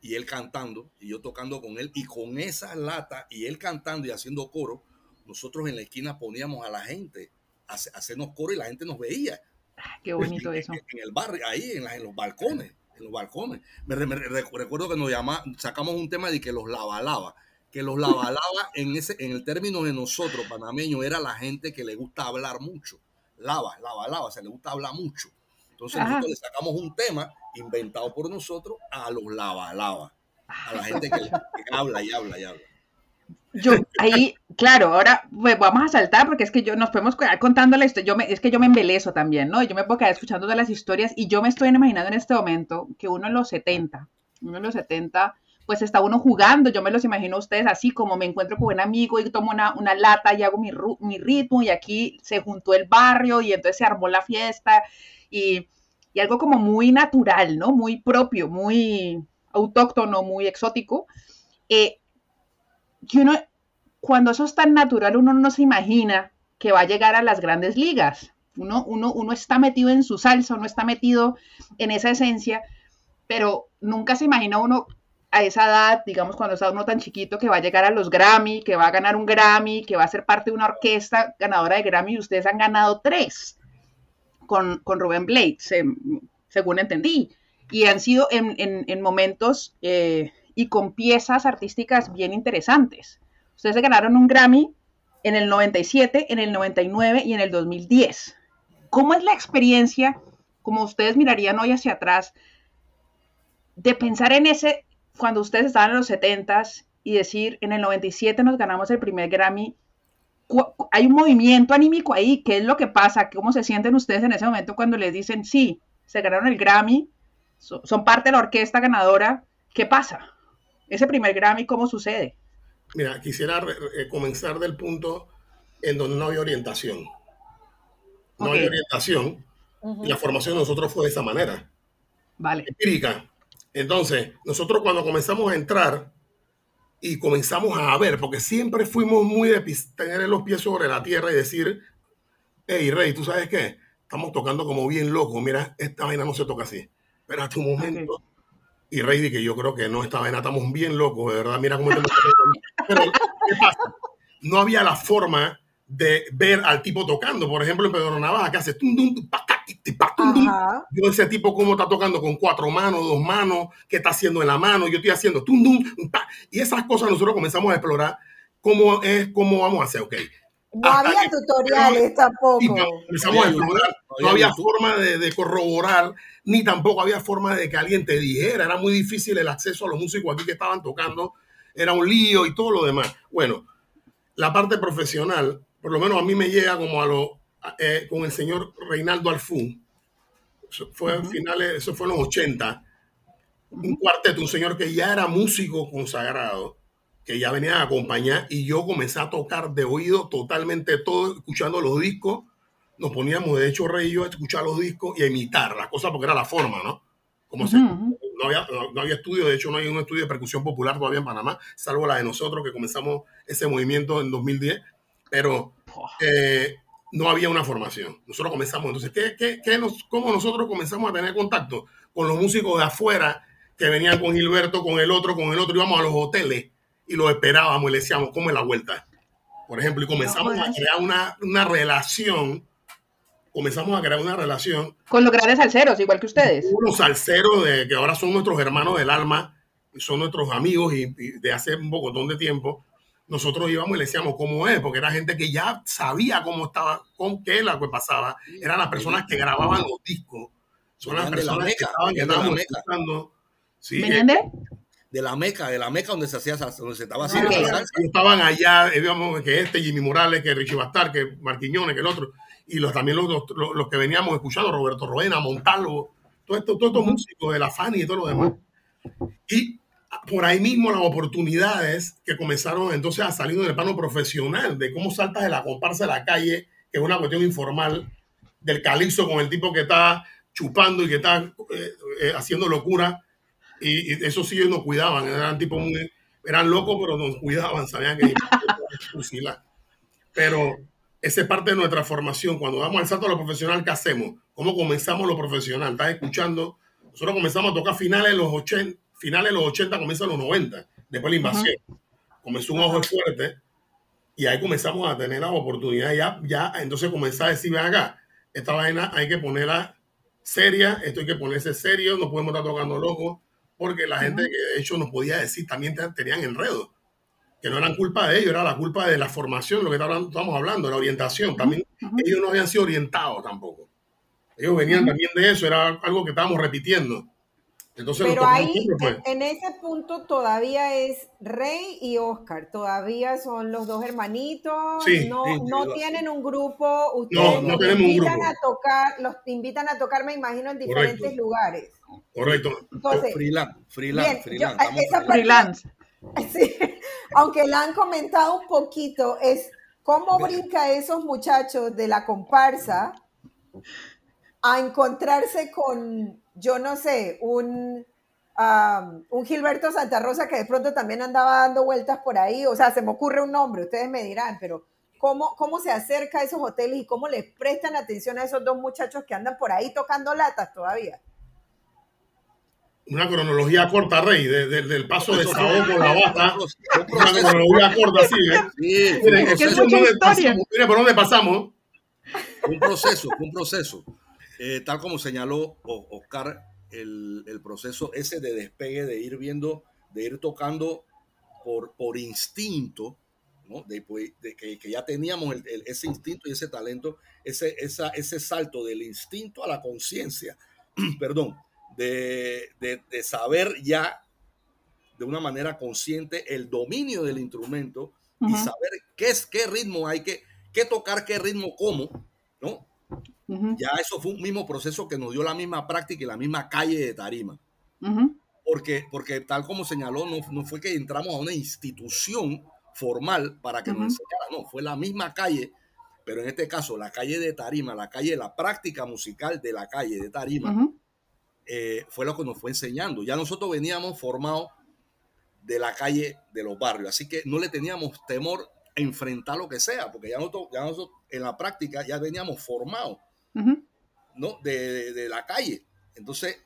y él cantando, y yo tocando con él, y con esas latas, y él cantando y haciendo coro, nosotros en la esquina poníamos a la gente a, hacernos coro y la gente nos veía. Ah, qué bonito eso. En, el barrio, ahí en, en los balcones en los balcones. Me, recuerdo que nos llama, sacamos un tema de que los lava que los lava en, ese, en el término de nosotros, panameños, era la gente que le gusta hablar mucho. Lava, lava, lava, se le gusta hablar mucho. Entonces nosotros le sacamos un tema inventado por nosotros a los lava a la gente que, que habla y habla y habla. Yo, ahí, claro, ahora vamos a saltar porque es que yo nos podemos quedar contando la historia. Yo me, es que yo me embelezo también, ¿no? Yo me puedo quedar escuchando de las historias y yo me estoy imaginando en este momento que uno en los 70, uno en los 70, pues está uno jugando. Yo me los imagino a ustedes así, como me encuentro con un amigo y tomo una, una lata y hago mi, mi ritmo y aquí se juntó el barrio y entonces se armó la fiesta y y algo como muy natural, ¿no? Muy propio, muy autóctono, muy exótico, eh, que uno, cuando eso es tan natural, uno no se imagina que va a llegar a las grandes ligas. Uno, uno, uno está metido en su salsa, uno está metido en esa esencia, pero nunca se imagina uno a esa edad, digamos, cuando está uno tan chiquito, que va a llegar a los Grammy, que va a ganar un Grammy, que va a ser parte de una orquesta ganadora de Grammy, y ustedes han ganado tres con, con Rubén Blades, según entendí. Y han sido en, momentos eh, y con piezas artísticas bien interesantes. Ustedes se ganaron un Grammy en el 97, en el 99 y en el 2010. ¿Cómo es la experiencia, como ustedes mirarían hoy hacia atrás, de pensar en ese, cuando ustedes estaban en los 70s y decir, en el 97 nos ganamos el primer Grammy, hay un movimiento anímico ahí, ¿qué es lo que pasa? ¿Cómo se sienten ustedes en ese momento cuando les dicen, sí, se ganaron el Grammy, son parte de la orquesta ganadora? ¿Qué pasa? Ese primer Grammy, ¿cómo sucede? Mira, quisiera comenzar del punto en donde no había orientación. No había orientación y la formación de nosotros fue de esa manera. Vale. Empírica. Entonces, nosotros cuando comenzamos a entrar y comenzamos a ver, porque siempre fuimos muy de tener los pies sobre la tierra y decir, hey, Rey, ¿tú sabes qué? Estamos tocando como bien loco. Mira, esta vaina no se toca así. Espérate un momento. Y Rey que yo creo que no, esta vaina estamos bien locos, de verdad. Mira cómo... Pero, ¿qué pasa? No había la forma de ver al tipo tocando. Por ejemplo, en Pedro Navaja, que hace Yo ese tipo cómo está tocando con cuatro manos, dos manos, qué está haciendo en la mano, yo estoy haciendo y esas cosas nosotros comenzamos a explorar cómo es, cómo vamos a hacer, ok. No había tutoriales tampoco. No había forma de, de, corroborar, ni tampoco había forma de que alguien te dijera. Era muy difícil el acceso a los músicos aquí que estaban tocando. Era un lío y todo lo demás. Bueno, la parte profesional, por lo menos a mí me llega como a lo, eh, con el señor Reinaldo Alfún. Eso fue, finales, eso fue en los 80. Un cuarteto, un señor que ya era músico consagrado, que ya venía a acompañar y yo comencé a tocar de oído totalmente todo, escuchando los discos. Nos poníamos, de hecho, Rey y yo a escuchar los discos y a imitar las cosas porque era la forma, ¿no? Como no, había, no, había estudio, de hecho no hay un estudio de percusión popular todavía en Panamá, salvo la de nosotros que comenzamos ese movimiento en 2010 pero eh, no había una formación. Nosotros comenzamos, entonces, ¿qué, qué, qué nos, ¿cómo nosotros comenzamos a tener contacto con los músicos de afuera que venían con Gilberto, con el otro, con el otro? Íbamos a los hoteles y los esperábamos y le decíamos, ¿cómo es la vuelta? Por ejemplo, y comenzamos a crear una, una relación comenzamos a crear una relación. Con los grandes salseros, igual que ustedes. Unos salseros de, que ahora son nuestros hermanos del alma, son nuestros amigos y, y de hace un poco de tiempo nosotros íbamos y le decíamos cómo es, porque era gente que ya sabía cómo estaba, con qué la que pasaba. Eran las personas que grababan los discos. Son las personas que estaban, que estaban escuchando. Sí, ¿Venían de? De la Meca, de la Meca donde se hacía donde se estaba haciendo Estaban allá, digamos, que este, Jimmy Morales, que Richie Bastar, que Marquiñones, que el otro, y los, también los, los, que veníamos escuchando, Roberto Roena, Montalvo, todo esto, todos estos músicos de la Fani y todo lo demás. Y por ahí mismo las oportunidades que comenzaron entonces a salir en el plano profesional, de cómo saltas de la comparsa de la calle, que es una cuestión informal, del calixo con el tipo que está chupando y que está eh, eh, haciendo locura. Y, eso sí ellos nos cuidaban, eran tipo muy, eran locos, pero nos cuidaban, sabían que Pero esa es parte de nuestra formación. Cuando damos el salto a lo profesional, ¿qué hacemos? ¿Cómo comenzamos lo profesional? ¿Estás escuchando? Nosotros comenzamos a tocar finales de los 80, finales de los 80, comienza los 90, después la invasión. Comenzó un ojo fuerte y ahí comenzamos a tener la oportunidad ya, ya, entonces comenzar a decir, ven acá, esta vaina hay que ponerla seria, esto hay que ponerse serio, no podemos estar tocando loco, porque la gente que de hecho nos podía decir también tenían enredo, que no eran culpa de ellos, era la culpa de la formación, lo que estamos hablando, la orientación, también ellos no habían sido orientados tampoco. Ellos venían también de eso, era algo que estábamos repitiendo. Pero ahí, pues. en ese punto todavía es Rey y Oscar, todavía son los dos hermanitos, no, no tienen un grupo, ustedes no, los invitan a tocar, los invitan a tocar, me imagino, en diferentes lugares. Correcto. Entonces, freelance, freelance, freelance. Sí, aunque la han comentado un poquito, es cómo brinca esos muchachos de la comparsa a encontrarse con, yo no sé, un, un Gilberto Santa Rosa que de pronto también andaba dando vueltas por ahí, o sea, se me ocurre un nombre, ustedes me dirán, pero ¿cómo, cómo se acerca a esos hoteles y cómo les prestan atención a esos dos muchachos que andan por ahí tocando latas todavía? Una cronología corta, Rey, del paso de Sao por la bata. Una cronología corta, sí. ¿eh? Sí, miren, es es miren por dónde pasamos. Un proceso, un proceso. Eh, tal como señaló Oscar, el, el, proceso ese de despegue, de ir viendo, de ir tocando por, por instinto, ¿no? de, pues, de que, que, ya teníamos el, ese instinto y ese talento, ese, esa, ese salto del instinto a la conciencia, perdón, de, de, de, saber ya de una manera consciente el dominio del instrumento uh -huh. y saber qué es qué ritmo hay que, qué tocar, qué ritmo, cómo, ¿no? Uh -huh. Ya eso fue un mismo proceso que nos dio la misma práctica y la misma calle de tarima. Uh -huh. porque, porque tal como señaló, no, no, fue que entramos a una institución formal para que nos enseñara, no, fue la misma calle, pero en este caso la calle de tarima, la calle, la práctica musical de la calle de tarima, eh, fue lo que nos fue enseñando. Ya nosotros veníamos formados de la calle de los barrios, así que no le teníamos temor a enfrentar lo que sea, porque ya nosotros, ya nosotros en la práctica ya veníamos formados, uh -huh. ¿no? De, de, de, la calle. Entonces,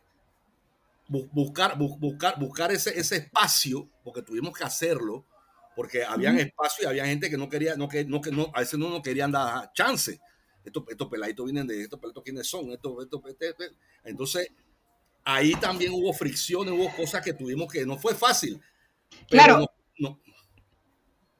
bu buscar, bu buscar, buscar ese, ese espacio, porque tuvimos que hacerlo, porque habían uh -huh. espacio y había gente que no quería, no, que, no, que no, a veces no nos querían dar chance. Estos, estos peladitos vienen de estos peladitos quiénes son, estos, estos, estos, estos. entonces ahí también hubo fricciones, hubo cosas que tuvimos que no fue fácil. Claro. No, no.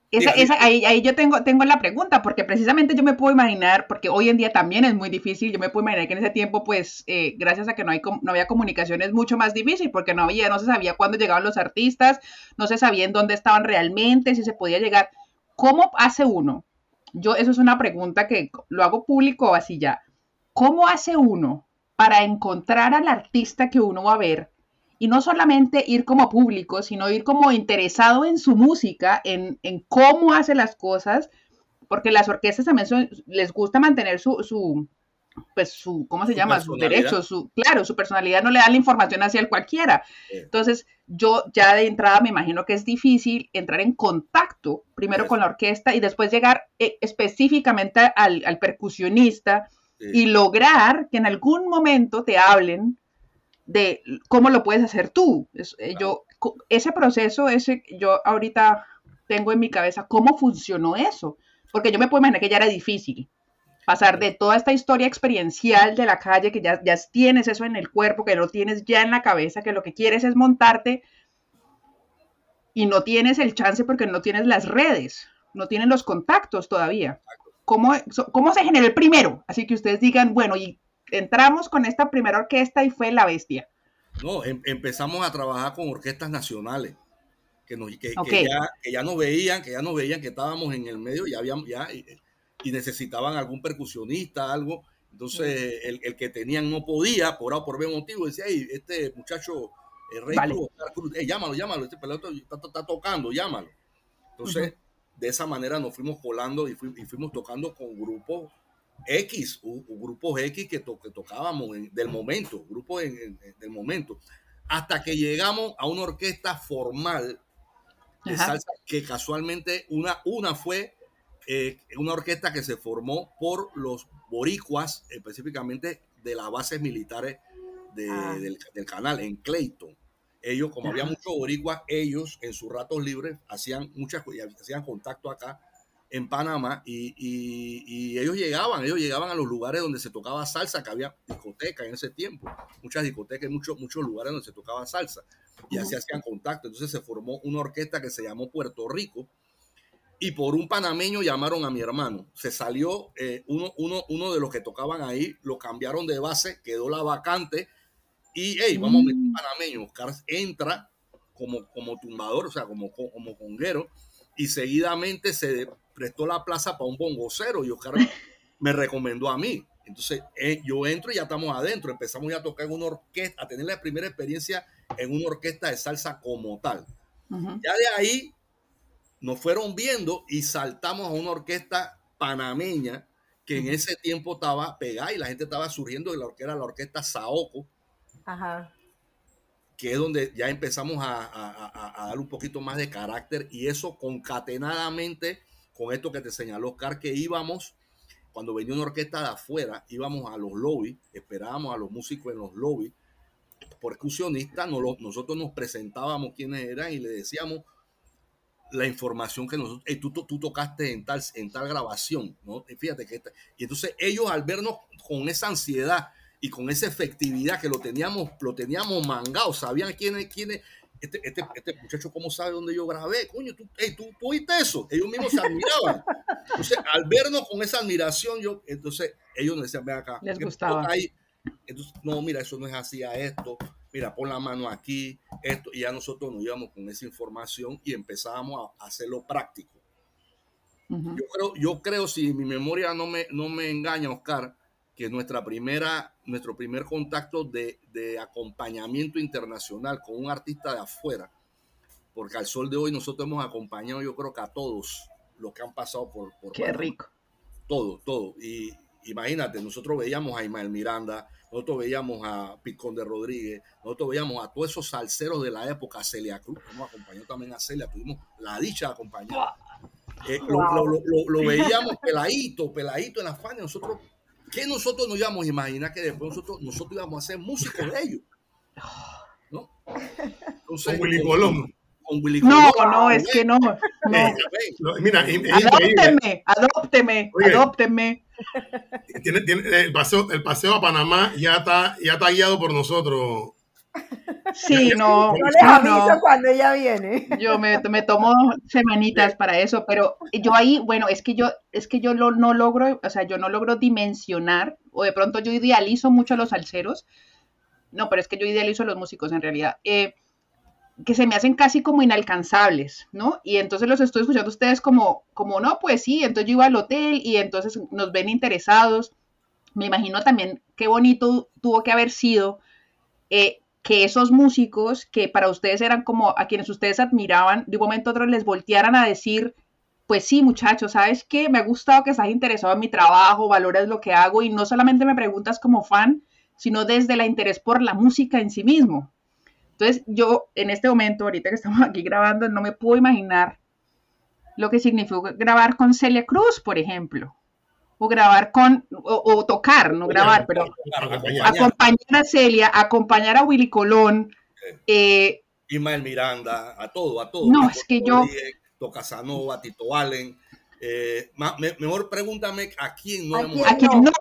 Esa, esa, ahí, ahí, yo tengo, tengo la pregunta, porque precisamente yo me puedo imaginar, porque hoy en día también es muy difícil, yo me puedo imaginar que en ese tiempo, pues, eh, gracias a que no, hay, no había comunicación, es mucho más difícil, porque no había, no se sabía cuándo llegaban los artistas, no se sabía en dónde estaban realmente, si se podía llegar. ¿Cómo hace uno? Yo, eso es una pregunta que lo hago público así ya. ¿Cómo hace uno para encontrar al artista que uno va a ver y no solamente ir como público, sino ir como interesado en su música, en, en cómo hace las cosas, porque las orquestas también son, les gusta mantener su, su pues su, ¿cómo se su llama? Sus derechos, su, claro, su personalidad no le da la información hacia el cualquiera. Sí. Entonces, yo ya de entrada me imagino que es difícil entrar en contacto primero sí. con la orquesta y después llegar eh, específicamente al, al percusionista sí. y lograr que en algún momento te hablen de cómo lo puedes hacer tú. Es, eh, claro. Yo, ese proceso, ese, yo ahorita tengo en mi cabeza cómo funcionó eso, porque yo me puedo imaginar que ya era difícil pasar de toda esta historia experiencial de la calle, que ya, ya tienes eso en el cuerpo, que lo tienes ya en la cabeza, que lo que quieres es montarte y no tienes el chance porque no tienes las redes, no tienes los contactos todavía. ¿Cómo, cómo se genera el primero? Así que ustedes digan, bueno, y entramos con esta primera orquesta y fue La Bestia. No, em empezamos a trabajar con orquestas nacionales. Que, nos, que, okay. que, ya, que, ya, nos veían, que ya nos veían que estábamos en el medio, ya habíamos, ya, y, y necesitaban algún percusionista, algo. Entonces, el, el, que tenían no podía, por A o por B motivo, decía, hey, este muchacho, el Rey vale. Cruz, llámalo, llámalo, este pelotón está, está, está, tocando, llámalo. Entonces, uh -huh. de esa manera nos fuimos colando y, fu y fuimos tocando con grupos X, o grupos X que, to que tocábamos en, del momento, grupos en, en, del momento, hasta que llegamos a una orquesta formal de Ajá. salsa que casualmente una, una fue eh, una orquesta que se formó por los boricuas, específicamente de las bases militares de, ah. del, del, canal en Clayton. Ellos, como había muchos boricuas, ellos en sus ratos libres hacían muchas hacían contacto acá en Panamá y, y, y, ellos llegaban, ellos llegaban a los lugares donde se tocaba salsa, que había discotecas en ese tiempo, muchas discotecas, muchos, muchos lugares donde se tocaba salsa y así hacían contacto. Entonces se formó una orquesta que se llamó Puerto Rico y por un panameño llamaron a mi hermano. Se salió eh, uno, uno, uno de los que tocaban ahí, lo cambiaron de base, quedó la vacante y hey, vamos a meter un mm. panameño. Oscar entra como, como tumbador, o sea, como, como conguero y seguidamente se prestó la plaza para un bongocero y Oscar me recomendó a mí. Entonces eh, yo entro y ya estamos adentro. Empezamos ya a tocar en una orquesta, a tener la primera experiencia en una orquesta de salsa como tal. Uh -huh. Ya de ahí nos fueron viendo y saltamos a una orquesta panameña que en ese tiempo estaba pegada y la gente estaba surgiendo de lo que era la orquesta Saoko, Ajá. que es donde ya empezamos a, a, a, dar un poquito más de carácter y eso concatenadamente con esto que te señaló Oscar, que íbamos, cuando venía una orquesta de afuera, íbamos a los lobbies, esperábamos a los músicos en los lobbies, percusionistas, nosotros nos presentábamos quiénes eran y le decíamos, la información que nosotros, tú, tú, tocaste en tal, en tal grabación, ¿no? Fíjate que, y entonces ellos al vernos con esa ansiedad y con esa efectividad que lo teníamos, lo teníamos mangado, sabían quiénes, quiénes, este, este, este muchacho cómo sabe dónde yo grabé, coño, tú, tú, tú oíste eso, ellos mismos se admiraban. Entonces, al vernos con esa admiración, yo, entonces ellos nos decían, ven acá, les gustaba. Ahí? Entonces, no, mira, eso no es así a esto, mira, pon la mano aquí, esto, y ya nosotros nos íbamos con esa información y empezábamos a hacerlo práctico. yo, creo, yo creo, si mi memoria no me, no me engaña, Oscar, que nuestra primera, nuestro primer contacto de, de, acompañamiento internacional con un artista de afuera, porque al sol de hoy nosotros hemos acompañado, yo creo que a todos los que han pasado por... por Qué rico. Todo, todo. Y imagínate, nosotros veíamos a Ismael Miranda, nosotros veíamos a Picón de Rodríguez, nosotros veíamos a todos esos salseros de la época, Celia Cruz, nos acompañó también a Celia, tuvimos la dicha de acompañar. Eh, lo, veíamos peladito, peladito en la fania. Nosotros, ¿qué nosotros nos íbamos a imaginar que después nosotros, nosotros íbamos a ser músicos de ellos? ¿No? Entonces, Willy Colón. No, no, es que no. Mira, adópteme, adópteme, adópteme. Tiene, tiene, el, paseo, el paseo a Panamá ya está, ya está guiado por nosotros. Sí, no. No les aviso cuando ella viene. Yo me, me, tomo semanitas para eso, pero yo ahí, bueno, es que yo, es que yo lo, no logro, o sea, yo no logro dimensionar, o de pronto yo idealizo mucho a los salseros. No, pero es que yo idealizo a los músicos en realidad. Eh, que se me hacen casi como inalcanzables, ¿no? Y entonces los estoy escuchando a ustedes como, como, no, pues sí, entonces yo iba al hotel y entonces nos ven interesados. Me imagino también qué bonito tuvo que haber sido eh, que esos músicos que para ustedes eran como a quienes ustedes admiraban, de un momento a otro les voltearan a decir, pues sí, muchachos, ¿sabes qué? Me ha gustado que estás interesado en mi trabajo, valoras lo que hago y no solamente me preguntas como fan, sino desde el interés por la música en sí mismo. Entonces, yo en este momento, ahorita que estamos aquí grabando, no me puedo imaginar lo que significó grabar con Celia Cruz, por ejemplo. O grabar con, o, tocar, no grabar, pero acompañar a Celia, acompañar a Willy Colón. Eh, Ismael Miranda, a todo, a todo. No, es que yo. Toca Casanova, Tito Allen. Eh, mejor pregúntame a quién no hemos. ¿A quién no?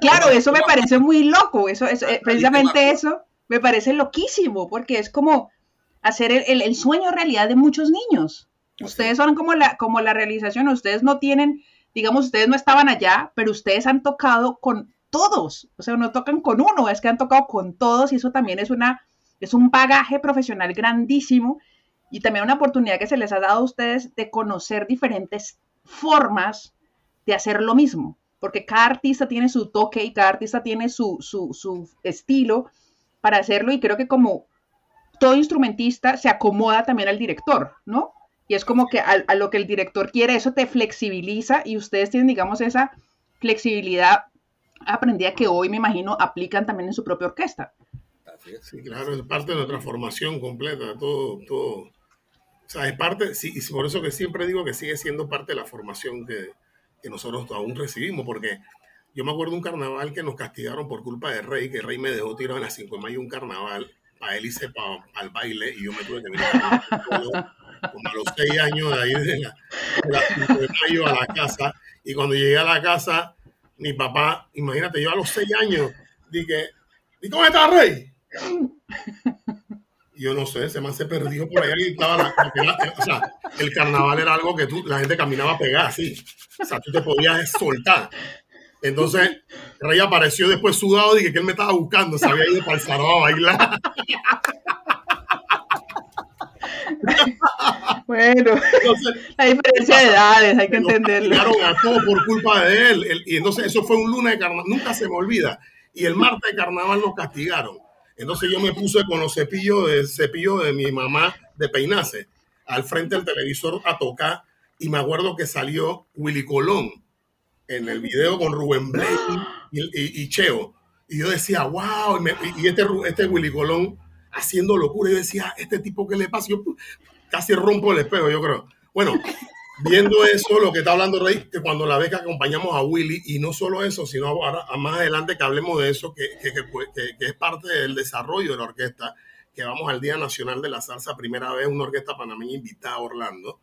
Claro, eso me parece muy loco. Eso, es eh, precisamente eso me parece loquísimo, porque es como hacer el, sueño realidad de muchos niños. Ustedes son como la, como la realización, ustedes no tienen, digamos, ustedes no estaban allá, pero ustedes han tocado con todos, o sea, no tocan con uno, es que han tocado con todos y eso también es una, es un bagaje profesional grandísimo y también una oportunidad que se les ha dado a ustedes de conocer diferentes formas de hacer lo mismo, porque cada artista tiene su toque y cada artista tiene su, su, su estilo para hacerlo y creo que como todo instrumentista se acomoda también al director, ¿no? Y es como que a, lo que el director quiere, eso te flexibiliza y ustedes tienen, digamos, esa flexibilidad aprendida que hoy, me imagino, aplican también en su propia orquesta. Sí, claro, es parte de nuestra formación completa, todo, todo. O sea, es parte, sí, y por eso que siempre digo que sigue siendo parte de la formación que, que nosotros aún recibimos, porque yo me acuerdo un carnaval que nos castigaron por culpa de Rey, que Rey me dejó tirado en la 5 de mayo un carnaval para él hice para el baile y yo me tuve que venir como a los 6 años de ahí de la, 5 de a la casa. Y cuando llegué a la casa, mi papá, imagínate, yo a los 6 años dije, ¿y cómo está Rey? yo no sé, se me se perdió por y estaba la, o sea, el carnaval era algo que tú, la gente caminaba pegada así. O sea, tú te podías soltar. Entonces, Rey apareció después sudado y que él me estaba buscando, se había ido para el salón a bailar. Bueno, la diferencia de edades, hay que entenderlo. a todo por culpa de él. Y entonces eso fue un lunes de carnaval, nunca se me olvida. Y el martes de carnaval nos castigaron. Entonces yo me puse con los cepillos de cepillo de mi mamá de peinarse al frente del televisor a tocar y me acuerdo que salió Willy Colón en el video con Rubén Blake y, Cheo. Y yo decía, wow, y, este, este Willy Colón haciendo locura. Y yo decía, este tipo, ¿qué le pasa? Yo casi rompo el espejo, yo creo. Bueno, viendo eso, lo que está hablando Rey, que cuando la que acompañamos a Willy, y no solo eso, sino ahora, más adelante que hablemos de eso, que, que, que, es parte del desarrollo de la orquesta, que vamos al Día Nacional de la Salsa, primera vez una orquesta panameña invitada a Orlando,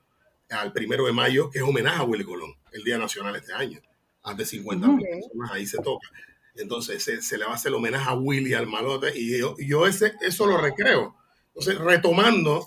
al primero de mayo, que es homenaje a Willy Colón, el Día Nacional este año. Antes de 50 personas ahí se toca. Entonces se, le va a hacer el homenaje a Willy, al malote, y yo, yo ese, eso lo recreo. Entonces, retomando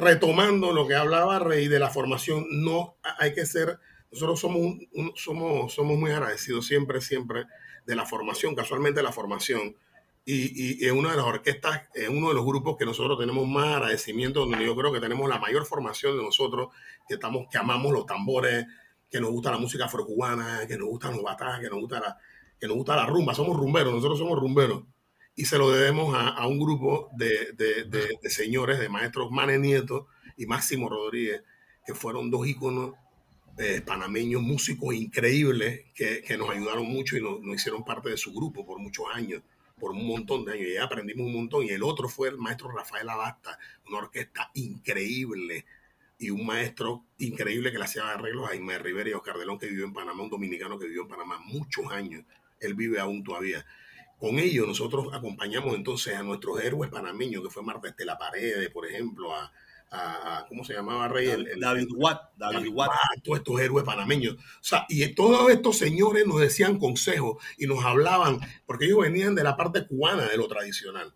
retomando lo que hablaba Rey de la formación, no hay que ser, nosotros somos, somos, somos muy agradecidos siempre, siempre de la formación, casualmente la formación. Y, en una de las orquestas, en uno de los grupos que nosotros tenemos más agradecimiento, donde yo creo que tenemos la mayor formación de nosotros, que, estamos, que amamos los tambores, que nos gusta la música afrocubana, que nos gustan los batajes, que nos gusta la, que nos gusta la rumba, somos rumberos, nosotros somos rumberos y se lo debemos a, un grupo de, señores, de maestros Mane Nieto y Máximo Rodríguez, que fueron dos íconos eh, panameños, músicos increíbles, que, nos ayudaron mucho y nos, hicieron parte de su grupo por muchos años, por un montón de años. Y aprendimos un montón. Y el otro fue el maestro Rafael Abasta, una orquesta increíble y un maestro increíble que le hacía arreglos a Jaime Rivera y Oscar Delón, que vivió en Panamá, un dominicano que vivió en Panamá muchos años. Él vive aún todavía. Con ellos nosotros acompañamos entonces a nuestros héroes panameños, que fue Marta Estela Paredes, por ejemplo, a, ¿cómo se llamaba Rey? El, David Watt. David, Watt. Todos estos héroes panameños. O sea, y todos estos señores nos decían consejos y nos hablaban, porque ellos venían de la parte cubana de lo tradicional.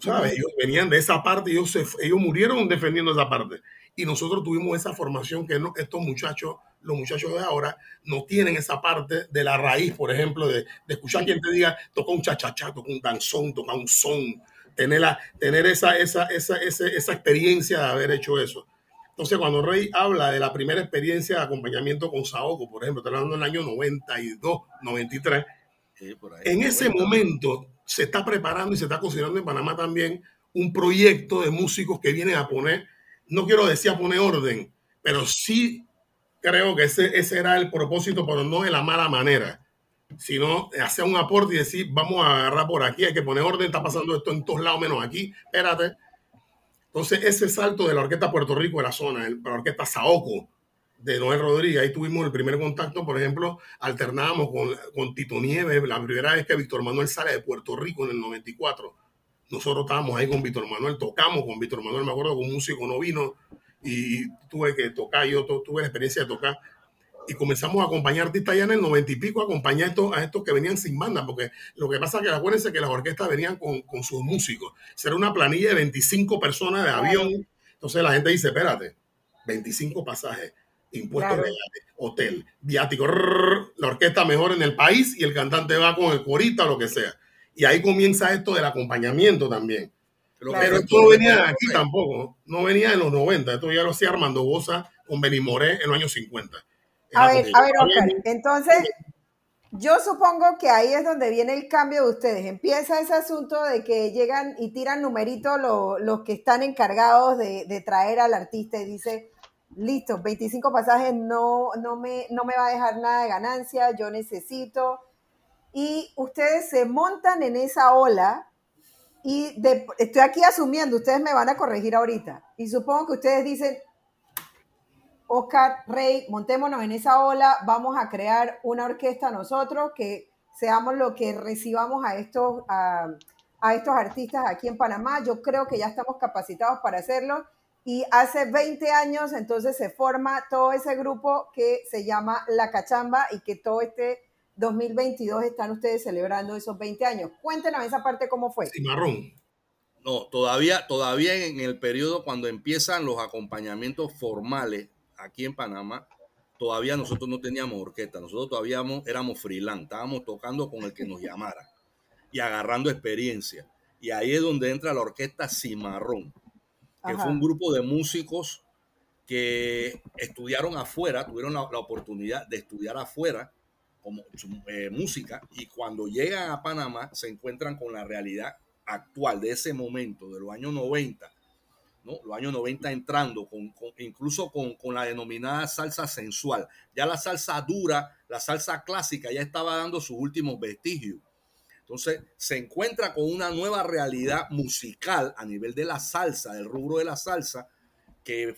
¿Sabes? Ellos venían de esa parte y ellos, ellos murieron defendiendo esa parte. Y nosotros tuvimos esa formación que estos muchachos los muchachos de ahora no tienen esa parte de la raíz, por ejemplo, de, escuchar quien te diga, toca un chachachá, toca un danzón, toca un son, tener, la, tener esa, esa, esa, esa, experiencia de haber hecho eso. Entonces, cuando Rey habla de la primera experiencia de acompañamiento con Saoko, por ejemplo, está hablando del año 92, 93, en ese momento se está preparando y se está considerando en Panamá también un proyecto de músicos que vienen a poner, no quiero decir a poner orden, pero sí creo que ese, ese era el propósito, pero no de la mala manera, sino hacer un aporte y decir, vamos a agarrar por aquí, hay que poner orden, está pasando esto en todos lados menos aquí, espérate. Entonces, ese salto de la Orquesta Puerto Rico de la zona, la Orquesta Saoco de Noel Rodríguez, ahí tuvimos el primer contacto, por ejemplo, alternábamos con, con Tito Nieves, la primera vez que Víctor Manuel sale de Puerto Rico en el 94. Nosotros estábamos ahí con Víctor Manuel, tocamos con Víctor Manuel, me acuerdo que un músico no vino, y tuve que tocar, yo tuve la experiencia de tocar y comenzamos a acompañar artistas ya en el noventa y pico, a acompañar a estos, a estos que venían sin banda, porque lo que pasa es que acuérdense que las orquestas venían con, con sus músicos. Será una planilla de 25 personas de avión. Entonces la gente dice, espérate, 25 pasajes, impuestos legales, hotel, viático, la orquesta mejor en el país y el cantante va con el corita o lo que sea. Y ahí comienza esto del acompañamiento también. Pero esto no venía de aquí tampoco, no venía de los 90, esto ya lo hacía Armando Bosa con Benimoré en los años 50. A ver, a ver, Oscar, entonces yo supongo que ahí es donde viene el cambio de ustedes. Empieza ese asunto de que llegan y tiran numeritos los que están encargados de, traer al artista y dice, listo, 25 pasajes no, no, me, no me va a dejar nada de ganancia, yo necesito. Y ustedes se montan en esa ola y estoy aquí asumiendo, ustedes me van a corregir ahorita. Y supongo que ustedes dicen, Oscar, Rey, montémonos en esa ola, vamos a crear una orquesta nosotros que seamos lo que recibamos a estos, a, estos artistas aquí en Panamá. Yo creo que ya estamos capacitados para hacerlo. Y hace 20 años entonces se forma todo ese grupo que se llama La Cachamba y que todo este 2022 están ustedes celebrando esos 20 años. Cuéntenos esa parte cómo fue. Cimarrón. No, todavía, todavía en el periodo cuando empiezan los acompañamientos formales aquí en Panamá, todavía nosotros no teníamos orquesta, nosotros todavía éramos freelance, estábamos tocando con el que nos llamara y agarrando experiencia. Y ahí es donde entra la orquesta Cimarrón, que fue un grupo de músicos que estudiaron afuera, tuvieron la oportunidad de estudiar afuera como eh, música y cuando llegan a Panamá se encuentran con la realidad actual de ese momento, de los años 90, ¿no? Los años 90 entrando, con, incluso con, con, la denominada salsa sensual. Ya la salsa dura, la salsa clásica, ya estaba dando sus últimos vestigios. Entonces se encuentra con una nueva realidad musical a nivel de la salsa, del rubro de la salsa, que,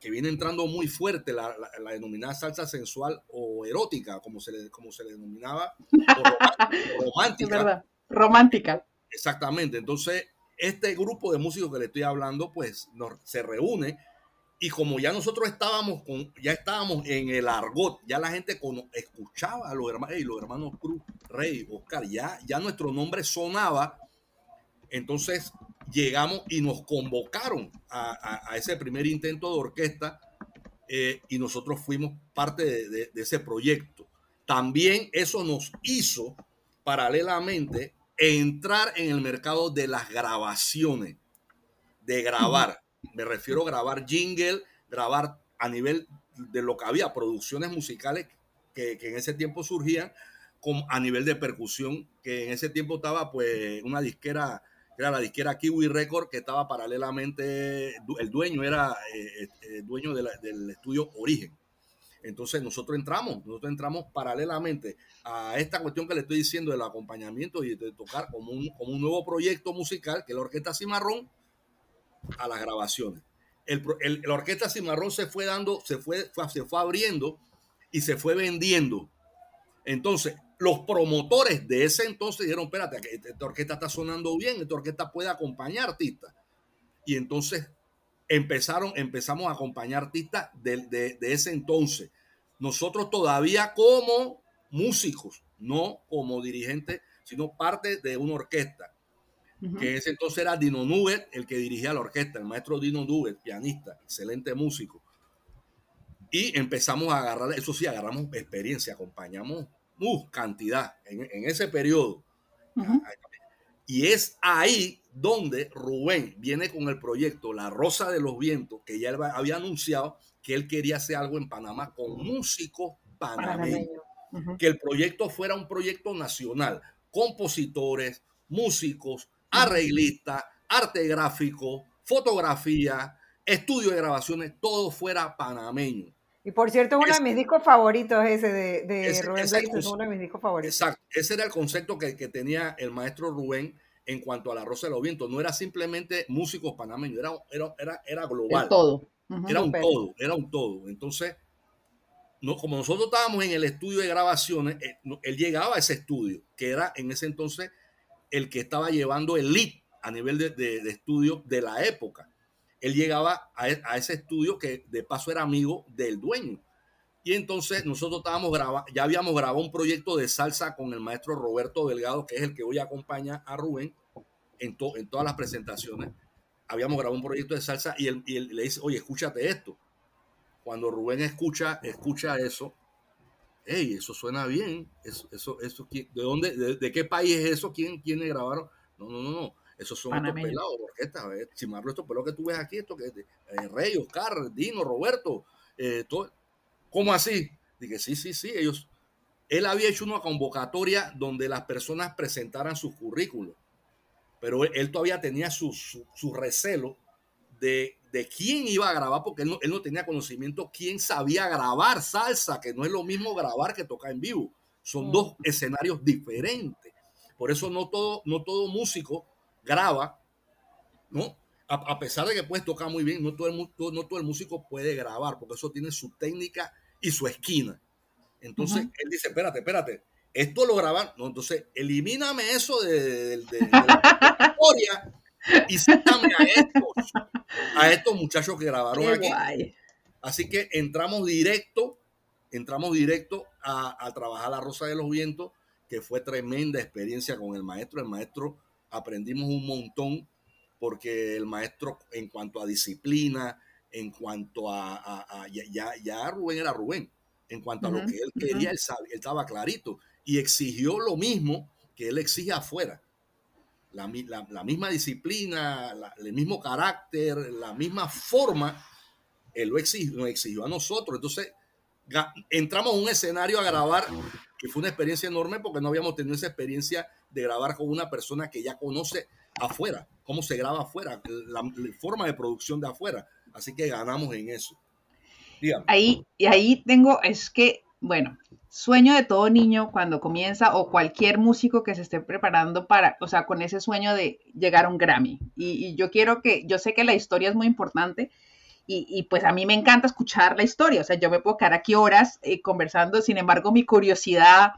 que viene entrando muy fuerte, la, la, denominada salsa sensual o erótica, como se le, como se le denominaba, romántica. verdad. Romántica. Exactamente. Entonces, este grupo de músicos que le estoy hablando, pues se reúne y como ya nosotros estábamos con, ya estábamos en el argot, ya la gente escuchaba a los hermanos, los hermanos Cruz, Rey, Oscar, ya, ya nuestro nombre sonaba. Entonces llegamos y nos convocaron a, ese primer intento de orquesta eh, y nosotros fuimos parte de, ese proyecto. También eso nos hizo paralelamente entrar en el mercado de las grabaciones, de grabar. Me refiero a grabar jingle, grabar a nivel de lo que había, producciones musicales que, en ese tiempo surgían, con, a nivel de percusión, que en ese tiempo estaba pues una disquera, era la disquera Kiwi Record, que estaba paralelamente, el dueño era eh, eh, dueño del estudio Origen. Entonces nosotros entramos, nosotros entramos paralelamente a esta cuestión que le estoy diciendo del acompañamiento y de tocar como un, como un nuevo proyecto musical, que es la Orquesta Cimarrón, a las grabaciones. El, la Orquesta Cimarrón se fue dando, se fue, se fue abriendo y se fue vendiendo. Entonces, los promotores de ese entonces dijeron, espérate, esta orquesta está sonando bien, esta orquesta puede acompañar artistas. Y entonces empezaron, empezamos a acompañar artistas de, ese entonces. Nosotros todavía como músicos, no como dirigentes, sino parte de una orquesta. Que ese entonces era Dino Nubet, el que dirigía la orquesta, el maestro Dino Nubet, pianista, excelente músico. Y empezamos a agarrar, eso sí, agarramos experiencia, acompañamos uh, cantidad en, ese periodo. Y es ahí donde Rubén viene con el proyecto La Rosa de los Vientos, que ya había anunciado que él quería hacer algo en Panamá con músicos panameños. Que el proyecto fuera un proyecto nacional, compositores, músicos, arreglistas, arte gráfico, fotografía, estudio de grabaciones, todo fuera panameño. Y por cierto, es uno de mis discos favoritos ese de, Rubén es uno de mis discos favoritos. Exacto, ese era el concepto que, tenía el maestro Rubén en cuanto a la Rosa de los Vientos. No era simplemente músicos panameños, era, era, era, global. todo. Era un todo, era un todo. Entonces, no, como nosotros estábamos en el estudio de grabaciones, eh, él, llegaba a ese estudio, que era en ese entonces el que estaba llevando el lead a nivel de, de estudio de la época él llegaba e, a, ese estudio que de paso era amigo del dueño. Y entonces nosotros estábamos grabando, ya habíamos grabado un proyecto de salsa con el maestro Roberto Delgado, que es el que hoy acompaña a Rubén en, en todas las presentaciones. Habíamos grabado un proyecto de salsa y él, le dice, oye, escúchate esto. Cuando Rubén escucha, escucha eso, hey, eso suena bien. Eso, eso, eso, ¿de dónde, de, qué país es eso? ¿Quién, quiénes grabaron? No, no, no, no. Esos son estos pelados orquestas. Chimarro, estos pelados que tú ves aquí, esto que eh, Rey, Oscar, Dino, Roberto, eh, todo. ¿Cómo así? Dije, sí, sí, sí, ellos. Él había hecho una convocatoria donde las personas presentaran sus currículos, pero él, todavía tenía su, su, recelo de, de, quién iba a grabar, porque él no, él no tenía conocimiento quién sabía grabar salsa, que no es lo mismo grabar que tocar en vivo. Son mm. dos escenarios diferentes. Por eso no todo, no todo músico graba, ¿no? A, pesar de que puedes tocar muy bien, no todo, el, no todo el músico puede grabar, porque eso tiene su técnica y su esquina. Entonces él dice, espérate, espérate, esto lo graban, no, entonces elimíname eso de, la historia y sácame a estos, a estos muchachos que grabaron aquí. Así que entramos directo, entramos directo a, a, trabajar la Rosa de los Vientos, que fue tremenda experiencia con el maestro. El maestro aprendimos un montón porque el maestro en cuanto a disciplina, en cuanto a, ya, ya, Rubén era Rubén, en cuanto a lo que él quería, él, estaba clarito y exigió lo mismo que él exige afuera. La, misma disciplina, el mismo carácter, la misma forma, él lo exigió, nos exigió a nosotros. Entonces, entramos a un escenario a grabar que fue una experiencia enorme porque no habíamos tenido esa experiencia de grabar con una persona que ya conoce afuera, cómo se graba afuera, la, forma de producción de afuera. Así que ganamos en eso. Ahí, y ahí tengo, es que, bueno, sueño de todo niño cuando comienza o cualquier músico que se esté preparando para, o sea, con ese sueño de llegar a un Grammy. Y, yo quiero que, yo sé que la historia es muy importante y, pues a mí me encanta escuchar la historia, o sea, yo me puedo quedar aquí horas eh, conversando, sin embargo, mi curiosidad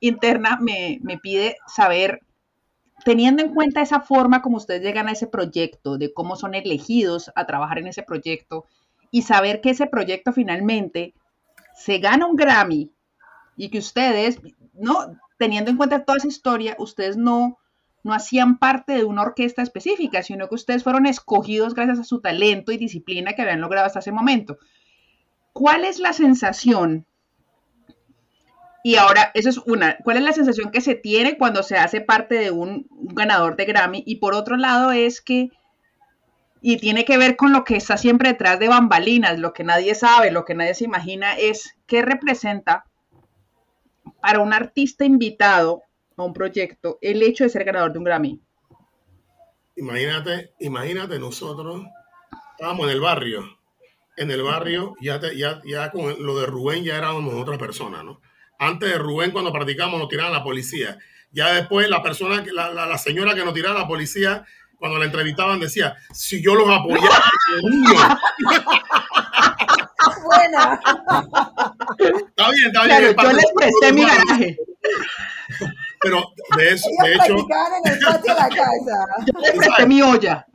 interna me, me pide saber teniendo en cuenta esa forma como ustedes llegan a ese proyecto, de cómo son elegidos a trabajar en ese proyecto y saber que ese proyecto finalmente se gana un Grammy y que ustedes, no, teniendo en cuenta toda esa historia, ustedes no, no hacían parte de una orquesta específica, sino que ustedes fueron escogidos gracias a su talento y disciplina que habían logrado hasta ese momento. ¿Cuál es la sensación y ahora, eso es una. ¿Cuál es la sensación que se tiene cuando se hace parte de un, ganador de Grammy? Y por otro lado es que, y tiene que ver con lo que está siempre detrás de bambalinas, lo que nadie sabe, lo que nadie se imagina, es qué representa para un artista invitado a un proyecto el hecho de ser ganador de un Grammy. Imagínate, imagínate nosotros, estábamos en el barrio, en el barrio, ya, ya, ya con lo de Rubén ya éramos otra persona, ¿no? Antes de Rubén, cuando practicamos, nos tiraban la policía. Ya después, la persona, la, la, señora que nos tiraba la policía, cuando la entrevistaban, decía: Si yo los apoyaba, Buena. Está bien, está bien. yo les presté mi garaje. Pero de eso, de hecho. En el patio de la casa. Yo les presté mi olla.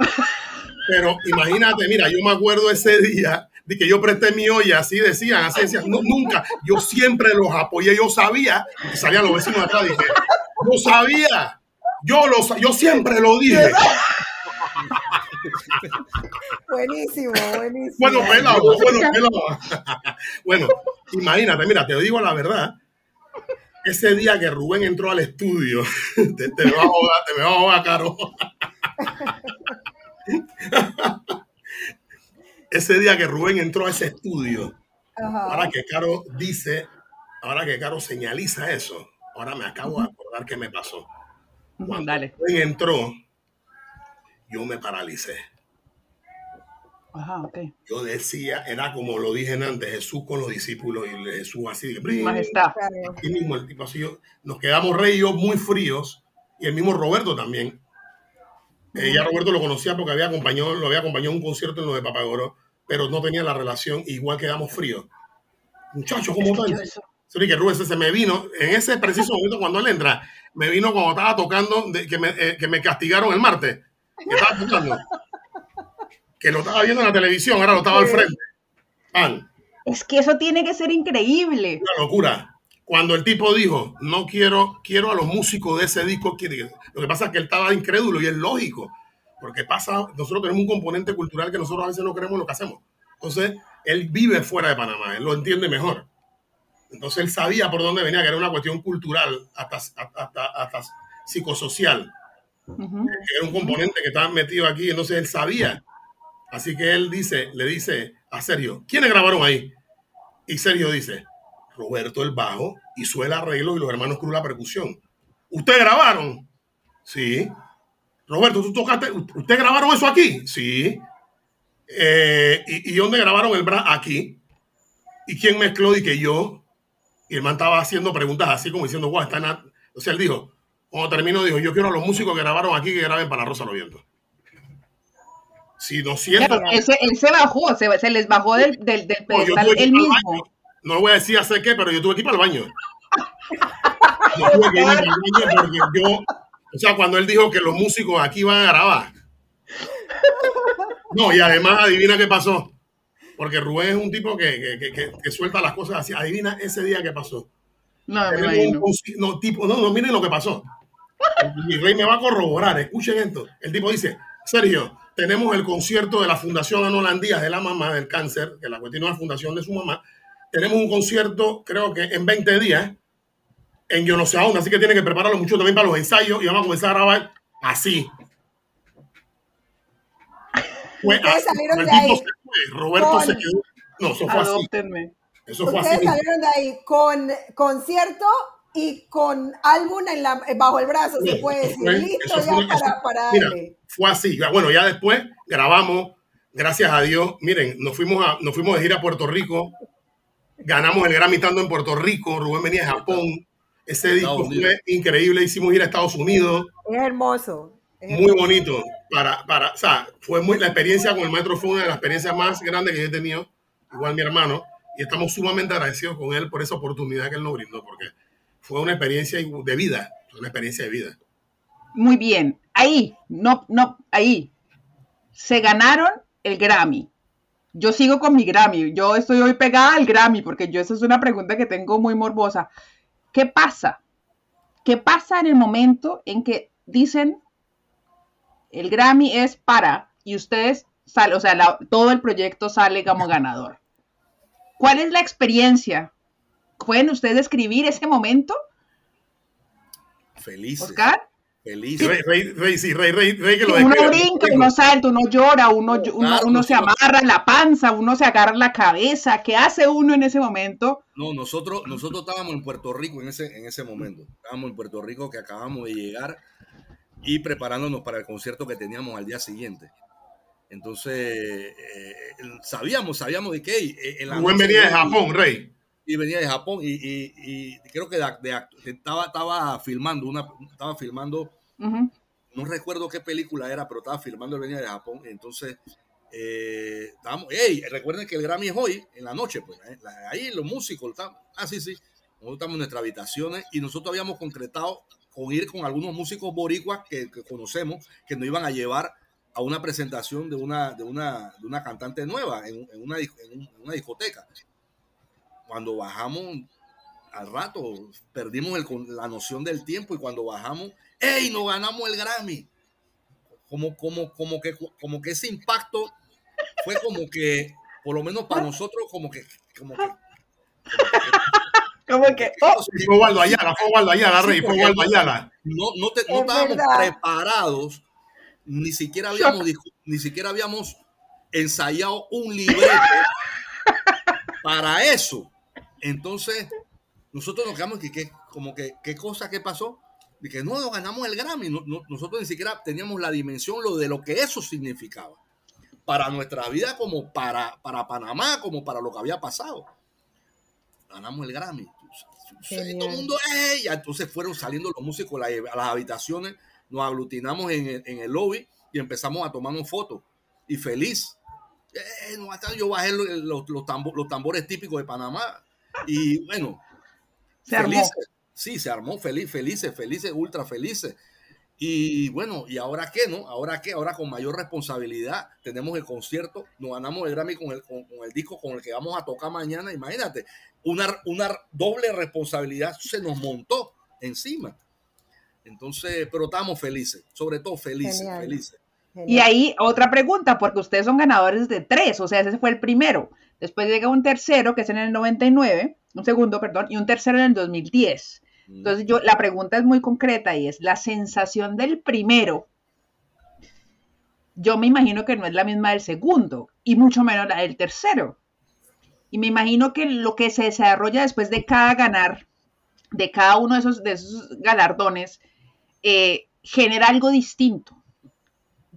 Pero imagínate, mira, yo me acuerdo ese día de que yo presté mi olla, así decían, así decían, nunca, yo siempre los apoyé, yo sabía, salían los vecinos de atrás, dije, yo sabía, yo, lo, yo siempre lo dije. Buenísimo, buenísimo. Bueno, pelado, bueno, pelado. Bueno, imagínate, mira, te digo la verdad. Ese día que Rubén entró al estudio, te, te me va a ahogar, te me va a ahogar, Caro ese día que Rubén entró a ese estudio, ahora que Caro dice, ahora que Caro señaliza eso, ahora me acabo de acordar qué me pasó. Cuando Rubén entró, yo me paralicé. Ajá, okay. Yo decía, era como lo dije antes, Jesús con los discípulos y Jesús así, Majestad. Y mismo el tipo así, nos quedamos rey muy fríos y el mismo Roberto también. Eh, ya Roberto lo conocía porque había acompañado, lo había acompañado en un concierto en lo de Papagoro, pero no tenía la relación, igual quedamos fríos. Muchachos, ¿cómo están? Sí, que Rubén se me vino, en ese preciso momento cuando él entra, me vino cuando estaba tocando, que, me, eh, que, me, castigaron el martes, que estaba tocando, que lo estaba viendo en la televisión, ahora lo estaba al frente. Es que eso tiene que ser increíble. Una locura. Cuando el tipo dijo, no quiero, quiero a los músicos de ese disco, lo que pasa es que él estaba incrédulo y es lógico, porque pasa, nosotros tenemos un componente cultural que nosotros a veces no queremos lo que hacemos. Entonces, él vive fuera de Panamá, él lo entiende mejor. Entonces, él sabía por dónde venía, que era una cuestión cultural, hasta, hasta, hasta psicosocial. Era un componente que estaba metido aquí, entonces él sabía. Así que él dice, le dice a Sergio, ¿quiénes grabaron ahí? Y Sergio dice, Roberto el bajo hizo el arreglo y los hermanos Cruz la percusión. ¿Ustedes grabaron? Sí. Roberto, ¿tú tocaste? ¿Ustedes grabaron eso aquí? Sí. Eh, ¿y, dónde grabaron el bra? Aquí. ¿Y quién mezcló? Y que yo. Y el man estaba haciendo preguntas así como diciendo, guau, está en... O sea, él dijo, cuando terminó, dijo, yo quiero a los músicos que grabaron aquí que graben para Rosa los Vientos. Si no siento... él, se, bajó, se, les bajó del, del, pedestal él mismo no voy a decir hacer qué, pero yo tuve que ir para el baño. Yo tuve que ir para el baño porque yo, o sea, cuando él dijo que los músicos aquí van a grabar. No, y además adivina qué pasó. Porque Rubén es un tipo que, que, que, suelta las cosas así. Adivina ese día qué pasó. No, no, tipo, no, no, miren lo que pasó. Mi rey me va a corroborar. Escuchen esto. El tipo dice, Sergio, tenemos el concierto de la Fundación Anolan Díaz de la mamá del cáncer, que la cuestión es la fundación de su mamá, tenemos un concierto, creo que en 20 días, en Yo no sé aún, así que tienen que prepararlo mucho también para los ensayos y vamos a comenzar a grabar así. Ustedes salieron de ahí. Roberto se quedó. No, eso fue así. Eso fue Ustedes salieron de ahí con concierto y con álbum en la, bajo el brazo, se puede decir, listo ya para, para darle. fue así, bueno, ya después grabamos, gracias a Dios, miren, nos fuimos, a, nos fuimos de gira a Puerto Rico, ganamos el Grammy estando en Puerto Rico, Rubén venía de Japón, ese disco fue increíble, hicimos ir a Estados Unidos. Es hermoso. muy bonito. Para, para, o sea, fue muy, la experiencia con el maestro fue una de las experiencias más grandes que yo he tenido, igual mi hermano, y estamos sumamente agradecidos con él por esa oportunidad que él nos brindó, porque fue una experiencia de vida, una experiencia de vida. Muy bien, ahí, no, no, ahí, se ganaron el Grammy. Yo sigo con mi Grammy, yo estoy hoy pegada al Grammy, porque yo esa es una pregunta que tengo muy morbosa. ¿Qué pasa? ¿Qué pasa en el momento en que dicen el Grammy es para y ustedes salen, o sea, todo el proyecto sale como ganador? ¿Cuál es la experiencia? ¿Pueden ustedes describir ese momento? Feliz. Oscar. Feliz. Rey, rey, rey, sí, rey, rey, rey que lo Uno brinca, uno salta, uno llora, uno, uno, se amarra la panza, uno se agarra la cabeza. ¿Qué hace uno en ese momento? No, nosotros, nosotros estábamos en Puerto Rico en ese, en ese momento. Estábamos en Puerto Rico que acabamos de llegar y preparándonos para el concierto que teníamos al día siguiente. Entonces, eh, sabíamos, sabíamos de qué. En la venía de Japón, Rey y venía de Japón y, creo que estaba, estaba filmando una estaba filmando no recuerdo qué película era pero estaba filmando él venía de Japón entonces eh, estábamos, hey, recuerden que el Grammy es hoy en la noche pues eh, ahí los músicos están, ah sí sí nosotros estamos en nuestras habitaciones y nosotros habíamos concretado con ir con algunos músicos boricuas que, conocemos que nos iban a llevar a una presentación de una, de una, de una cantante nueva en, una, en una discoteca cuando bajamos al rato, perdimos la noción del tiempo y cuando bajamos, ¡ey! Nos ganamos el Grammy. Como, como, como, que, como que ese impacto fue como que, por lo menos para nosotros, como que. Como que, como que, oh. Fue Waldo Ayala, fue Waldo Ayala, Rey, fue Waldo Ayala. No, no, te, no estábamos preparados, ni siquiera habíamos, ni siquiera habíamos ensayado un libreto para eso. Entonces, nosotros nos quedamos que, como que, ¿qué cosa que pasó? Y que no, ganamos el Grammy. nosotros ni siquiera teníamos la dimensión lo de lo que eso significaba. Para nuestra vida, como para, para Panamá, como para lo que había pasado. Ganamos el Grammy. todo el mundo, ¡ey! entonces fueron saliendo los músicos a las habitaciones, nos aglutinamos en el, en el lobby y empezamos a tomarnos fotos. Y feliz. Eh, yo bajé los, los, tambores típicos de Panamá y bueno, se felices. Sí, se armó feliz, felices, felices, ultra felices. Y bueno, ¿y ahora qué, no? ¿Ahora qué? Ahora con mayor responsabilidad tenemos el concierto, nos ganamos el Grammy con el, con, el disco con el que vamos a tocar mañana. Imagínate, una, una doble responsabilidad se nos montó encima. Entonces, pero estamos felices, sobre todo felices, felices. Y ahí otra pregunta, porque ustedes son ganadores de tres, o sea, ese fue el primero. Después llega un tercero, que es en el 99, un segundo, perdón, y un tercero en el 2010. Mm. Entonces, yo, la pregunta es muy concreta y es, la sensación del primero, yo me imagino que no es la misma del segundo, y mucho menos la del tercero. Y me imagino que lo que se desarrolla después de cada ganar, de cada uno de esos, de esos galardones, eh, genera algo distinto.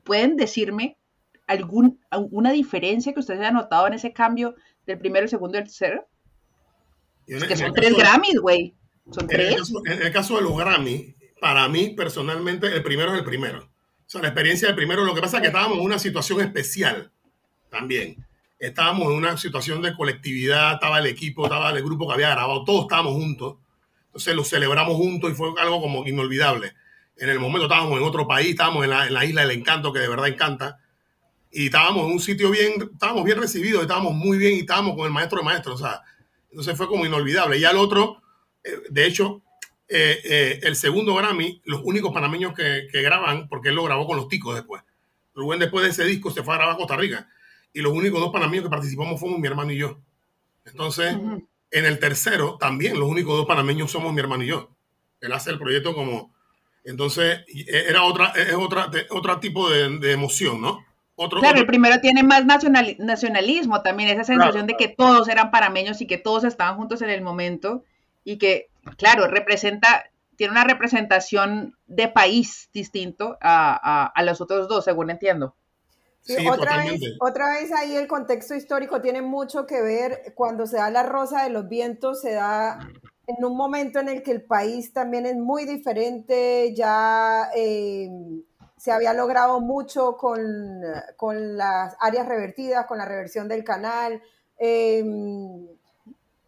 ¿Pueden decirme algún, alguna diferencia que ustedes hayan notado en ese cambio del primero, el segundo y el tercero? Es que son tres Grammys, güey. Son tres. en el caso de los Grammys, para mí personalmente, el primero es el primero. O sea, la experiencia del primero, lo que pasa es que estábamos en una situación especial también. Estábamos en una situación de colectividad, estaba el equipo, estaba el grupo que había grabado, todos estábamos juntos. Entonces lo celebramos juntos y fue algo como inolvidable. En el momento estábamos en otro país, estábamos en la, en la isla del encanto, que de verdad encanta y estábamos en un sitio bien, estábamos bien recibidos, estábamos muy bien y estábamos con el maestro de maestros, o sea, entonces fue como inolvidable. Y al otro, eh, de hecho, eh, eh, el segundo Grammy, los únicos panameños que, graban, porque él lo grabó con los ticos después. Rubén después de ese disco se fue a grabar a Costa Rica y los únicos dos panameños que participamos fuimos mi hermano y yo. Entonces, en el tercero, también los únicos dos panameños somos mi hermano y yo. Él hace el proyecto como... Entonces, era otra, es otra, otro tipo de, de emoción, ¿no? claro, el primero tiene más nacionalismo también, esa sensación de que todos eran parameños y que todos estaban juntos en el momento y que claro, representa, tiene una representación de país distinto a, a, los otros dos, según entiendo. Sí, otra, vez, otra vez ahí el contexto histórico tiene mucho que ver. Cuando se da la Rosa de los Vientos, se da en un momento en el que el país también es muy diferente, ya eh, se había logrado mucho con, con, las áreas revertidas, con la reversión del canal. Em,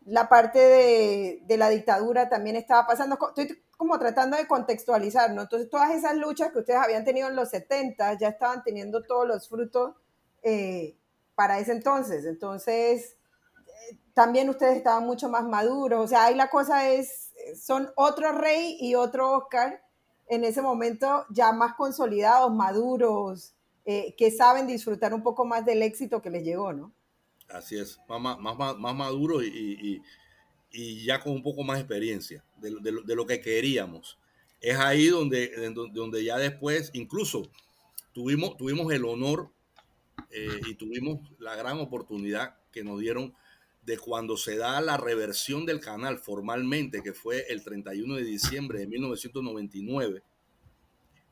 la parte de, de, la dictadura también estaba pasando. Estoy como tratando de contextualizar, ¿no? Entonces, todas esas luchas que ustedes habían tenido en los 70 ya estaban teniendo todos los frutos eh, para ese entonces. Entonces, también ustedes estaban mucho más maduros. O sea, ahí la cosa es, son otro rey y otro Oscar en ese momento ya más consolidados, maduros, eh, que saben disfrutar un poco más del éxito que les llegó, ¿no? Así es, más, más, más, maduro y, ya con un poco más experiencia de, lo que queríamos. Es ahí donde, donde ya después, incluso tuvimos, tuvimos el honor eh, y tuvimos la gran oportunidad que nos dieron de cuando se da la reversión del canal formalmente, que fue el 31 de diciembre de 1999,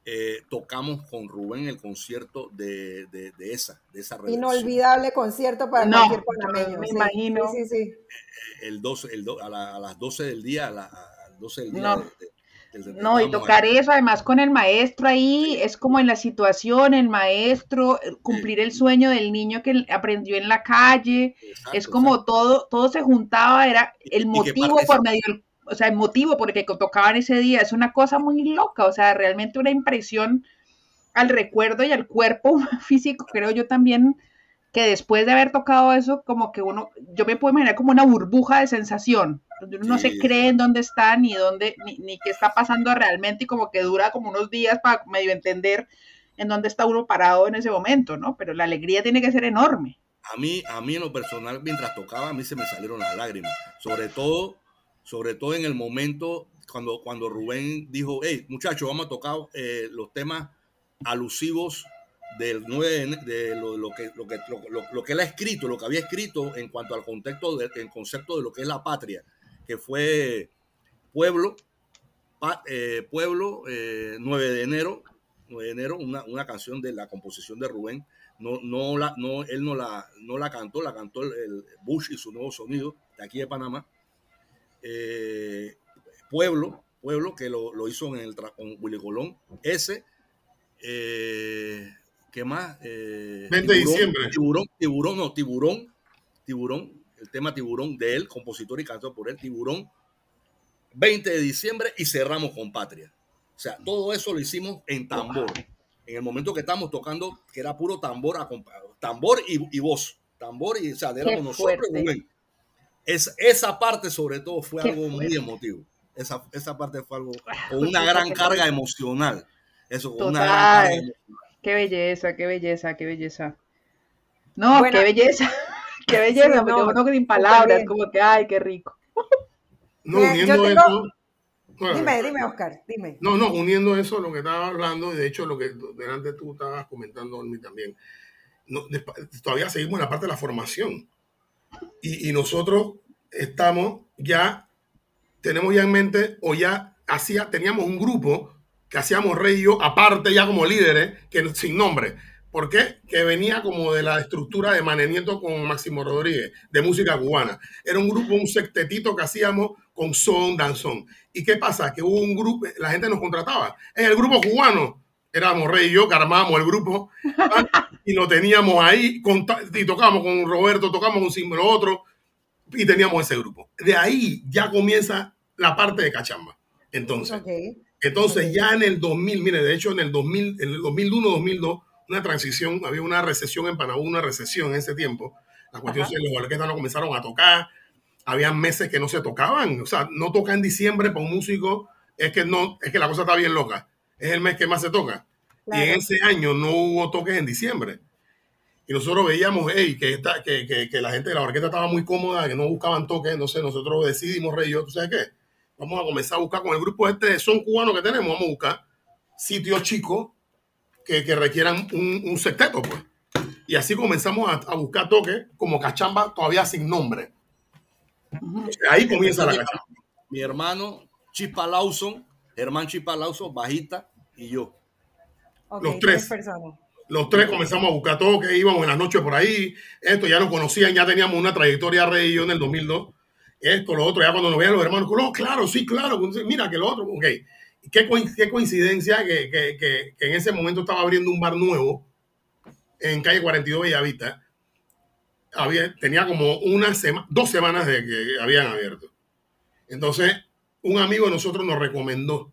eh, tocamos con Rubén el concierto de, de, esa, de esa reversión. Inolvidable concierto para no, cualquier panameño. Me imagino. Sí, sí, El 12, el a, las 12 del día, a, las 12 del día de, no, y tocar eso, además con el maestro ahí, es como en la situación, el maestro, eh, cumplir el sueño del niño que aprendió en la calle, es como todo, todo se juntaba, era el motivo por medio, o sea, el motivo por el que tocaban ese día, es una cosa muy loca, o sea, realmente una impresión al recuerdo y al cuerpo físico, creo yo también, que después de haber tocado eso, como que uno, yo me puedo imaginar como una burbuja de sensación, donde uno no se cree en dónde está, ni dónde, ni, qué está pasando realmente, y como que dura como unos días para medio entender en dónde está uno parado en ese momento, ¿no? Pero la alegría tiene que ser enorme. A mí, a mí en lo personal, mientras tocaba, a mí se me salieron las lágrimas, sobre todo, sobre todo en el momento cuando, cuando Rubén dijo, hey, muchachos, vamos a tocar eh, los temas alusivos del 9 de, lo, lo, que, lo, que, lo, que él ha escrito, lo que había escrito en cuanto al contexto, del concepto de lo que es la patria, que fue Pueblo, eh, Pueblo, 9 eh, de enero, 9 de enero, una, una, canción de la composición de Rubén. No, no la, no, él no la, no la cantó, la cantó el, Bush y su nuevo sonido de aquí de Panamá. Eh, Pueblo, Pueblo, que lo, lo hizo en el, con Willy Colón. Ese, ¿Qué más? 20 eh, de diciembre. Tiburón, tiburón, no, tiburón, tiburón, el tema tiburón de él, compositor y cantor por él, tiburón. 20 de diciembre y cerramos con Patria. O sea, todo eso lo hicimos en tambor. En el momento que estábamos tocando, que era puro tambor, tambor y, voz. Tambor y, o sea, éramos nosotros Es, esa parte, sobre todo, fue algo muy emotivo. Esa, esa parte fue algo con una gran carga emocional. Eso, con una gran carga emocional. Qué belleza, qué belleza, qué belleza. No, qué belleza, qué belleza, porque no, uno sin palabras, como que, ay, qué rico. No, uniendo eso. dime, dime, Oscar, dime. No, no, uniendo eso a lo que estaba hablando, y de hecho lo que delante tú estabas comentando, mí también. todavía seguimos en la parte de la formación. Y, y nosotros estamos ya, tenemos ya en mente, o ya hacía, teníamos un grupo que hacíamos Rey y yo, aparte ya como líderes, que sin nombre. ¿Por qué? Que venía como de la estructura de Maneniento con Máximo Rodríguez, de música cubana. Era un grupo, un sectetito que hacíamos con son, danzón. ¿Y qué pasa? Que hubo un grupo, la gente nos contrataba. En el grupo cubano, éramos Rey y yo, que armábamos el grupo, y lo teníamos ahí, y tocábamos con Roberto, tocábamos con símbolo otro, y teníamos ese grupo. De ahí ya comienza la parte de cachamba. Entonces, entonces ya en el 2000, mire, de hecho en el 2000, en el 2001, 2002, una transición, había una recesión en Panamá, una recesión en ese tiempo. La cuestión es que los orquestas no comenzaron a tocar, había meses que no se tocaban, o sea, no toca en diciembre para un músico, es que no, es que la cosa está bien loca, es el mes que más se toca. Y en ese año no hubo toques en diciembre. Y nosotros veíamos hey, que, que, que, la gente de la orquesta estaba muy cómoda, que no buscaban toques, entonces nosotros decidimos, Rey, yo, ¿tú sabes qué? Vamos a comenzar a buscar con el grupo este de son cubanos que tenemos, vamos a buscar sitios chicos que, que requieran un, un, sexteto, pues. Y así comenzamos a, a, buscar toques como cachamba todavía sin nombre. Ahí comienza la cachamba. mi hermano Chispa Lawson, Germán Chispa Lawson, bajita, y yo. los tres. Los tres comenzamos a buscar todo, que íbamos en las noches por ahí. Esto ya nos conocían, ya teníamos una trayectoria rey y yo en el 2002. Esto, lo otro, ya cuando nos veían los hermanos, no, claro, sí, claro, mira que lo otro, ok. Qué, coincidencia que, que, que, en ese momento estaba abriendo un bar nuevo en calle 42 Bellavista. Había, tenía como una semana, dos semanas de que habían abierto. Entonces, un amigo de nosotros nos recomendó.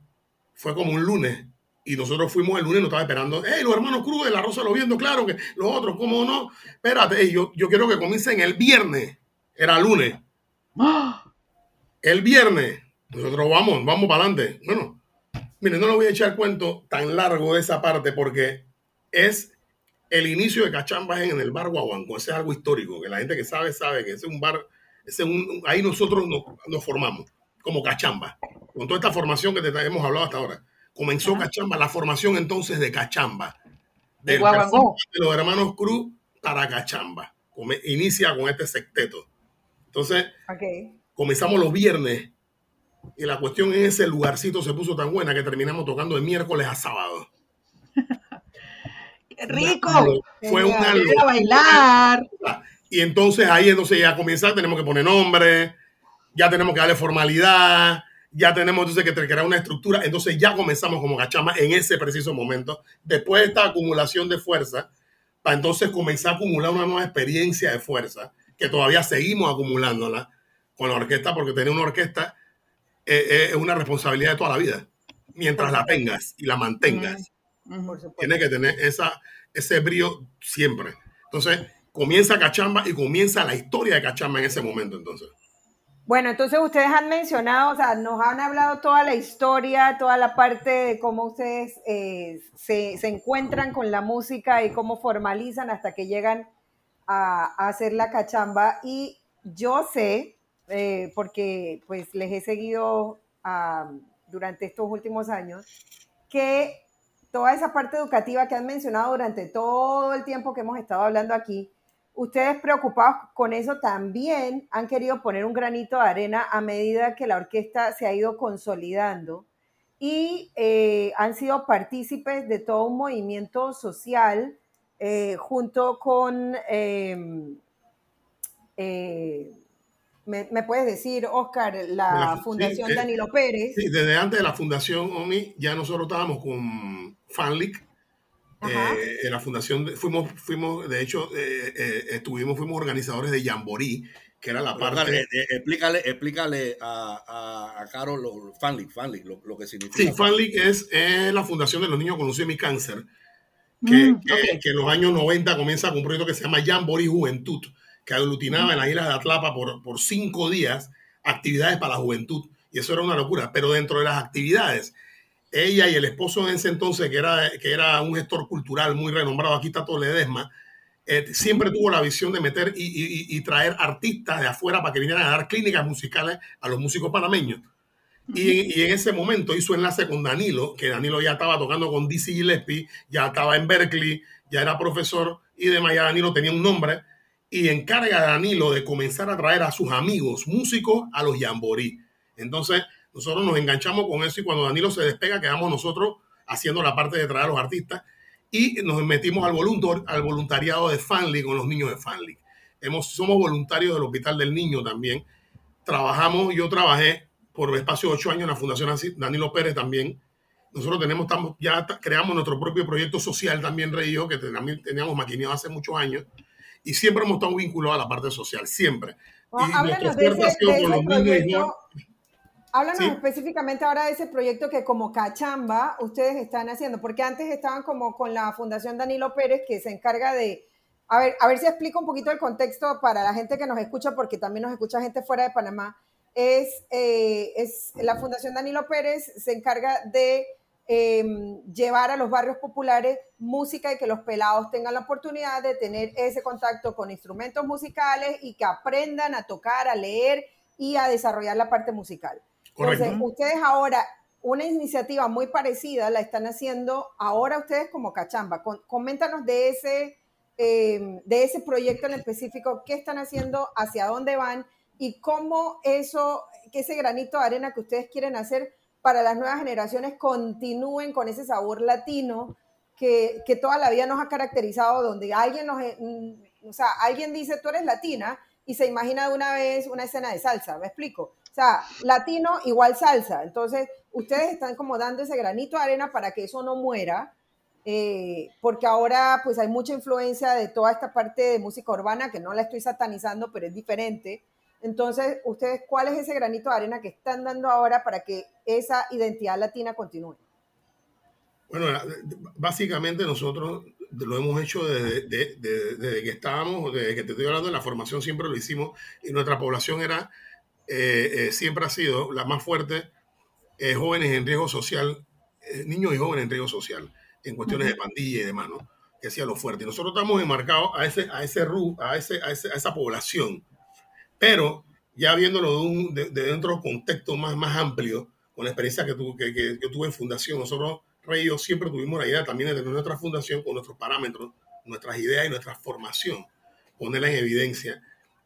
Fue como un lunes. Y nosotros fuimos el lunes, nos estaba esperando. ¡Hey, los hermanos Cruz de la Rosa lo viendo! Claro que los otros, ¿cómo no? Espérate, yo, yo quiero que comiencen el viernes. Era lunes. El viernes. Nosotros vamos, vamos para adelante. Bueno, miren, no le voy a echar cuento tan largo de esa parte porque es el inicio de Cachambas en el bar Guaguanco. Ese es algo histórico, que la gente que sabe, sabe que ese es un bar, ese un, ahí nosotros nos, nos formamos como Cachamba, con toda esta formación que te hemos hablado hasta ahora. Comenzó Cachamba, la formación entonces de Cachamba. De, de los hermanos Cruz para Cachamba. inicia con este secteto. Entonces, comenzamos los viernes y la cuestión en ese lugarcito se puso tan buena que terminamos tocando de miércoles a sábado. ¡Qué rico! Fue un a bailar. Y entonces ahí entonces ya comienza, tenemos que poner nombre, ya tenemos que darle formalidad, ya tenemos entonces que crear una estructura, entonces ya comenzamos como Cachama en ese preciso momento, después de esta acumulación de fuerza, para entonces comenzar a acumular una nueva experiencia de fuerza, que todavía seguimos acumulándola con la orquesta, porque tener una orquesta eh, eh, es una responsabilidad de toda la vida, mientras la tengas y la mantengas. Tiene que tener esa, ese brío siempre. Entonces, comienza Cachamba y comienza la historia de Cachamba en ese momento, entonces. Bueno, entonces ustedes han mencionado, o sea, nos han hablado toda la historia, toda la parte de cómo ustedes eh, se, encuentran con la música y cómo formalizan hasta que llegan a, hacer la cachamba. Y yo sé, eh, porque pues les he seguido durante estos últimos años, que toda esa parte educativa que han mencionado durante todo el tiempo que hemos estado hablando aquí, ustedes preocupados con eso también han querido poner un granito de arena a medida que la orquesta se ha ido consolidando y eh, han sido partícipes de todo un movimiento social eh, junto con, em, eh, me, puedes decir, Oscar, la, Fundación Danilo Pérez. Sí, desde antes de la Fundación OMI ya nosotros estábamos con FANLIC, eh, en la fundación fuimos, fuimos, de hecho, eh, eh, estuvimos, fuimos organizadores de Jamboree, que era la parte. explícale, explícale a, a, Carol lo, Fanlic, lo, que significa. Sí, Fanlic es, la fundación de los niños con leucemia y cáncer, que, mm, que, en los años 90 comienza con un proyecto que se llama Jamboree Juventud, que aglutinaba en las islas de Atlapa por, por cinco días actividades para la juventud. Y eso era una locura. Pero dentro de las actividades ella y el esposo en ese entonces, que era, que era un gestor cultural muy renombrado, aquí está Toledesma, eh, siempre tuvo la visión de meter y, traer artistas de afuera para que vinieran a dar clínicas musicales a los músicos panameños. Y, en ese momento hizo enlace con Danilo, que Danilo ya estaba tocando con Dizzy Gillespie, ya estaba en Berkeley, ya era profesor y demás, ya Danilo tenía un nombre. Y encarga a Danilo de comenzar a traer a sus amigos músicos a los Jamboree. Entonces, nosotros nos enganchamos con eso y cuando Danilo se despega, quedamos nosotros haciendo la parte de traer a los artistas y nos metimos al, al voluntariado de Fanly con los niños de Fanly. Hemos, somos voluntarios del Hospital del Niño también. Trabajamos, yo trabajé por espacio de ocho años en la Fundación Danilo Pérez también. Nosotros tenemos, estamos, ya creamos nuestro propio proyecto social también, Rey y yo, que también teníamos maquineado hace muchos años. Y siempre hemos estado vinculados a la parte social, siempre. háblanos de ese, Háblanos específicamente ahora de ese proyecto que como Cachamba ustedes están haciendo, porque antes estaban como con la Fundación Danilo Pérez que se encarga de, a ver, a ver si explico un poquito el contexto para la gente que nos escucha, porque también nos escucha gente fuera de Panamá. Es, eh, es la Fundación Danilo Pérez se encarga de em, llevar a los barrios populares música y que los pelados tengan la oportunidad de tener ese contacto con instrumentos musicales y que aprendan a tocar, a leer y a desarrollar la parte musical. Entonces, ustedes ahora, una iniciativa muy parecida la están haciendo ahora ustedes como Cachamba. coméntanos de ese, em, de ese proyecto en específico, qué están haciendo, hacia dónde van y cómo eso, que ese granito de arena que ustedes quieren hacer para las nuevas generaciones continúen con ese sabor latino que, que toda la vida nos ha caracterizado, donde alguien nos, mm, o sea, alguien dice tú eres latina y se imagina de una vez una escena de salsa, ¿me explico? O sea, latino igual salsa. Entonces, ustedes están como dando ese granito de arena para que eso no muera, eh, porque ahora pues hay mucha influencia de toda esta parte de música urbana, que no la estoy satanizando, pero es diferente. Entonces, ustedes, ¿cuál es ese granito de arena que están dando ahora para que esa identidad latina continúe? Bueno, básicamente nosotros lo hemos hecho desde, que estábamos, desde que te estoy hablando de la formación, siempre lo hicimos y nuestra población era, eh, eh, siempre ha sido la más fuerte, eh, jóvenes en riesgo social, niños y jóvenes en riesgo social, en cuestiones de pandilla y demás, ¿no? Que hacía lo fuerte. Y nosotros estamos enmarcados a, ese, a, ese, a, ese, a, esa población pero ya viéndolo de, de, dentro de un contexto más, más amplio, con la experiencia que, que, que, tuve en fundación, nosotros, Rey y yo, siempre tuvimos la idea también de tener nuestra fundación con nuestros parámetros, nuestras ideas y nuestra formación, ponerla en evidencia.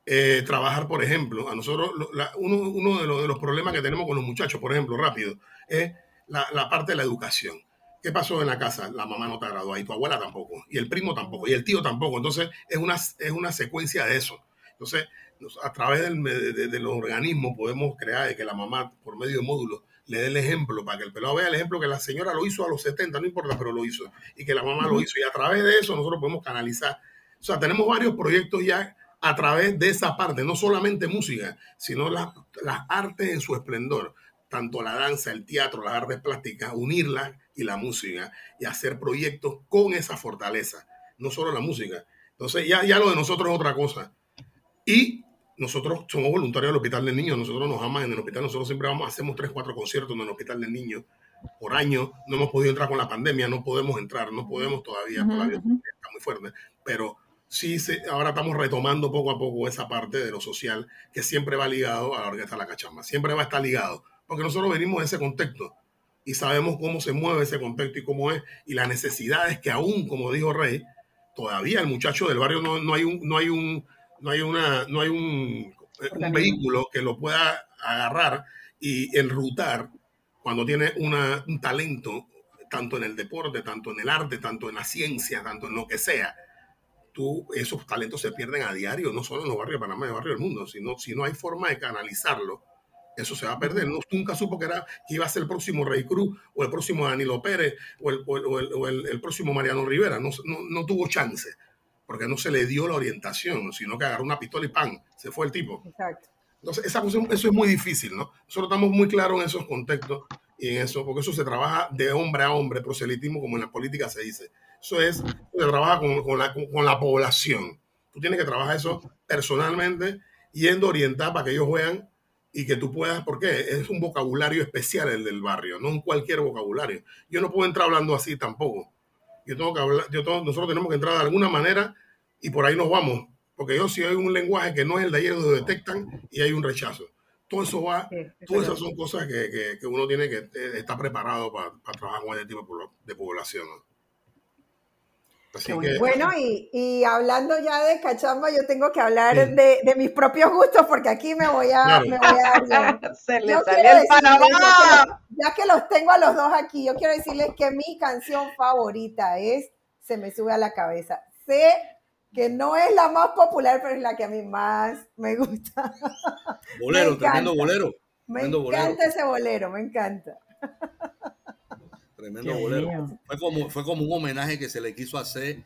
Eh, trabajar, por ejemplo, a nosotros, uno, uno de, los, de, los, problemas que tenemos con los muchachos, por ejemplo, rápido, es la, la, parte de la educación. ¿Qué pasó en la casa? La mamá no te graduó y tu abuela tampoco, y el primo tampoco, y el tío tampoco. Entonces, es una, es una secuencia de eso. Entonces, a través de, los organismos podemos crear de que la mamá, por medio de módulos, le dé el ejemplo para que el pelado vea el ejemplo que la señora lo hizo a los 70, no importa, pero lo hizo, y que la mamá lo hizo. Y a través de eso nosotros podemos canalizar. O sea, tenemos varios proyectos ya a través de esa parte, no solamente música, sino las, las artes en su esplendor, tanto la danza, el teatro, las artes plásticas, unirlas y la música, y hacer proyectos con esa fortaleza, no solo la música. Entonces ya, ya lo de nosotros es otra cosa. Y nosotros somos voluntarios del Hospital del Niño, nosotros nos aman en el hospital, nosotros siempre vamos, hacemos tres, cuatro conciertos en el Hospital del Niño por año, no hemos podido entrar con la pandemia, no podemos entrar, no podemos todavía, todavía está muy fuerte, pero sí se, ahora estamos retomando poco a poco esa parte de lo social que siempre va ligado a la orquesta La Cachamba, siempre va a estar ligado, porque nosotros venimos de ese contexto y sabemos cómo se mueve ese contexto y cómo es, y las necesidades que aún, como dijo Rey, todavía el muchacho del barrio no, no hay un, no hay un no hay, una, no hay un, vehículo que lo pueda agarrar y enrutar cuando tiene un talento, tanto en el deporte, tanto en el arte, tanto en la ciencia, tanto en lo que sea. Tú, esos talentos se pierden a diario, no solo en los barrios de Panamá, en el barrio del mundo, sino si no hay forma de canalizarlo, eso se va a perder. No, nunca supo que, era, que iba a ser el próximo Rey Cruz o el próximo Danilo Pérez o el, o el, el, próximo Mariano Rivera. No, no, no, tuvo chance porque no se le dio la orientación, sino que agarró una pistola y ¡pam! Se fue el tipo. Exacto. Entonces, esa eso es muy difícil, ¿no? Nosotros estamos muy claros en esos contextos y en eso, porque eso se trabaja de hombre a hombre, proselitismo, como en la política se dice. Eso es, se trabaja con, con, la, con la población. Tú tienes que trabajar eso personalmente, yendo a orientar para que ellos vean y que tú puedas, porque es un vocabulario especial el del barrio, no un cualquier vocabulario. Yo no puedo entrar hablando así tampoco yo tengo que hablar, yo nosotros tenemos que entrar de alguna manera y por ahí nos vamos. Porque yo si hay un lenguaje que no es el de ayer, lo detectan y hay un rechazo. Todo eso va, todas esas son cosas que, que, uno tiene que eh, estar preparado para, para trabajar con este tipo de población bueno, y, y, hablando ya de cachamba, yo tengo que hablar de, de, mis propios gustos porque aquí me voy a, me voy a Se le sale el Panamá. Ya que los tengo a los dos aquí, yo quiero decirles que mi canción favorita es Se me sube a la cabeza. Sé que no es la más popular, pero es la que a mí más me gusta. Bolero, tremendo bolero. Me encanta ese bolero, me encanta. Tremendo bolero. Fue como, fue como un homenaje que se le quiso hacer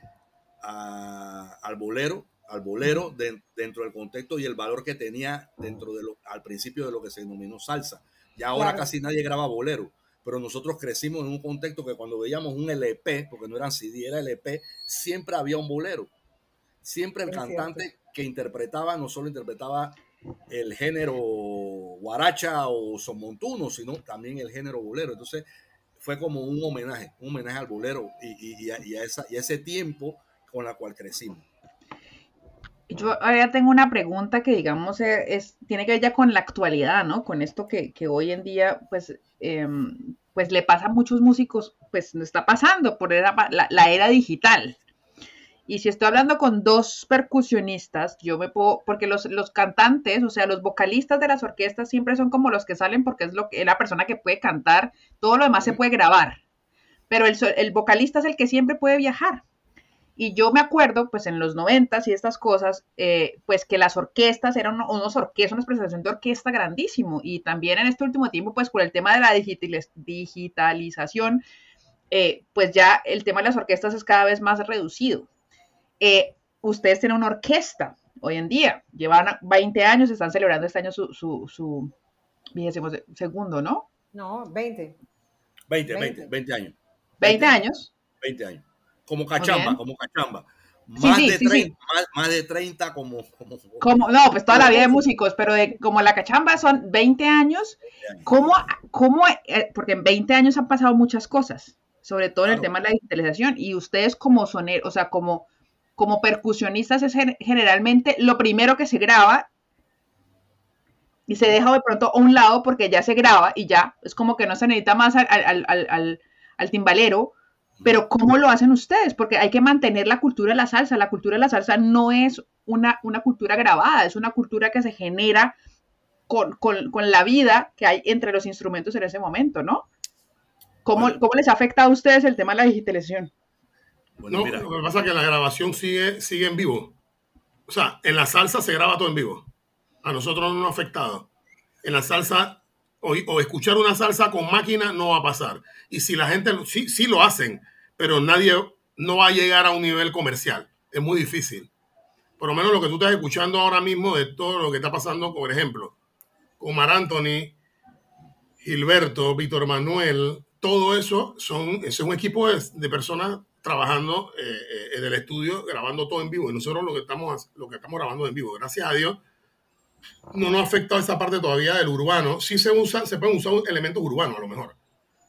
al bolero, al bolero dentro del contexto y el valor que tenía dentro de lo, al principio de lo que se denominó salsa. Ya ahora casi nadie graba bolero, pero nosotros crecimos en un contexto que cuando veíamos un LP, porque no eran CD, era LP, siempre había un bolero. Siempre el cantante que interpretaba, no solo interpretaba el género guaracha o son montuno, sino también el género bolero. Entonces, fue como un homenaje, un homenaje al bolero y, a, esa, ese tiempo con la cual crecimos. Yo ahora tengo una pregunta que digamos eh, es, tiene que ver ya con la actualidad, ¿no? Con esto que, hoy en día pues, em, pues le pasa a muchos músicos, pues no está pasando por la, la, era digital. Y si estoy hablando con dos percusionistas, yo me puedo, porque los, los cantantes, o sea, los vocalistas de las orquestas siempre son como los que salen porque es lo que, la persona que puede cantar, todo lo demás se puede grabar. Pero el, el vocalista es el que siempre puede viajar. Y yo me acuerdo, pues en los noventas y estas cosas, eh, pues que las orquestas eran unos orquestas, una presentación de orquesta grandísimo. Y también en este último tiempo, pues por el tema de la digitalización, eh, pues ya el tema de las orquestas es cada vez más reducido. Eh, ustedes tienen una orquesta hoy en día, llevan 20 años, están celebrando este año su, su, su segundo, ¿no? No, 20. 20, 20, 20 años. 20 años. 20 años como cachamba, como cachamba. Más, de 30, más, de 30 como, como, No, pues toda la vida de músicos, pero de, como la cachamba son 20 años, ¿cómo, cómo, eh, porque en 20 años han pasado muchas cosas, sobre todo en el tema de la digitalización, y ustedes como soneros, o sea, como, como percusionistas es generalmente lo primero que se graba y se deja de pronto a un lado porque ya se graba y ya, es como que no se necesita más al, al, al, al timbalero pero ¿cómo lo hacen ustedes? Porque hay que mantener la cultura de la salsa. La cultura de la salsa no es una, una cultura grabada, es una cultura que se genera con, con, con, la vida que hay entre los instrumentos en ese momento, ¿no? ¿Cómo, ¿Cómo, les afecta a ustedes el tema de la digitalización? Bueno, no, lo que pasa es que la grabación sigue, sigue en vivo. O sea, en la salsa se graba todo en vivo. A nosotros no nos ha afectado. En la salsa o, escuchar una salsa con máquina no va a pasar. Y si la gente, sí, sí lo hacen, pero nadie no va a llegar a un nivel comercial. Es muy difícil. Por lo menos lo que tú estás escuchando ahora mismo de todo lo que está pasando, por ejemplo, con Mar Anthony, Gilberto, Víctor Manuel, todo eso son, es un equipo de, personas trabajando eh, eh, en el estudio, grabando todo en vivo. Y nosotros lo que estamos, lo que estamos grabando en vivo. Gracias a Dios, no nos ha afectado esa parte todavía del urbano. Sí se usa, se pueden usar elementos urbanos a lo mejor,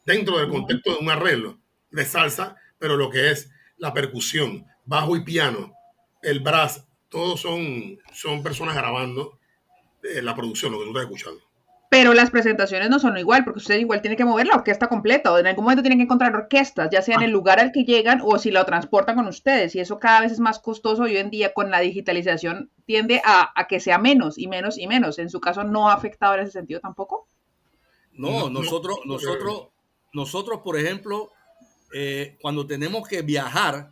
dentro del contexto de un arreglo de salsa, pero lo que es la percusión, bajo y piano, el brass, todos son, son personas grabando eh, la producción, lo que tú estás escuchando. Pero las presentaciones no son igual, porque usted igual tiene que mover la orquesta completa, o en algún momento tienen que encontrar orquestas, ya sea en el lugar al que llegan o si la transportan con ustedes, y eso cada vez es más costoso hoy en día con la digitalización tiende a, que sea menos y menos y menos. ¿En su caso no ha afectado en ese sentido tampoco? No, nosotros, nosotros, nosotros, por ejemplo, eh, cuando tenemos que viajar,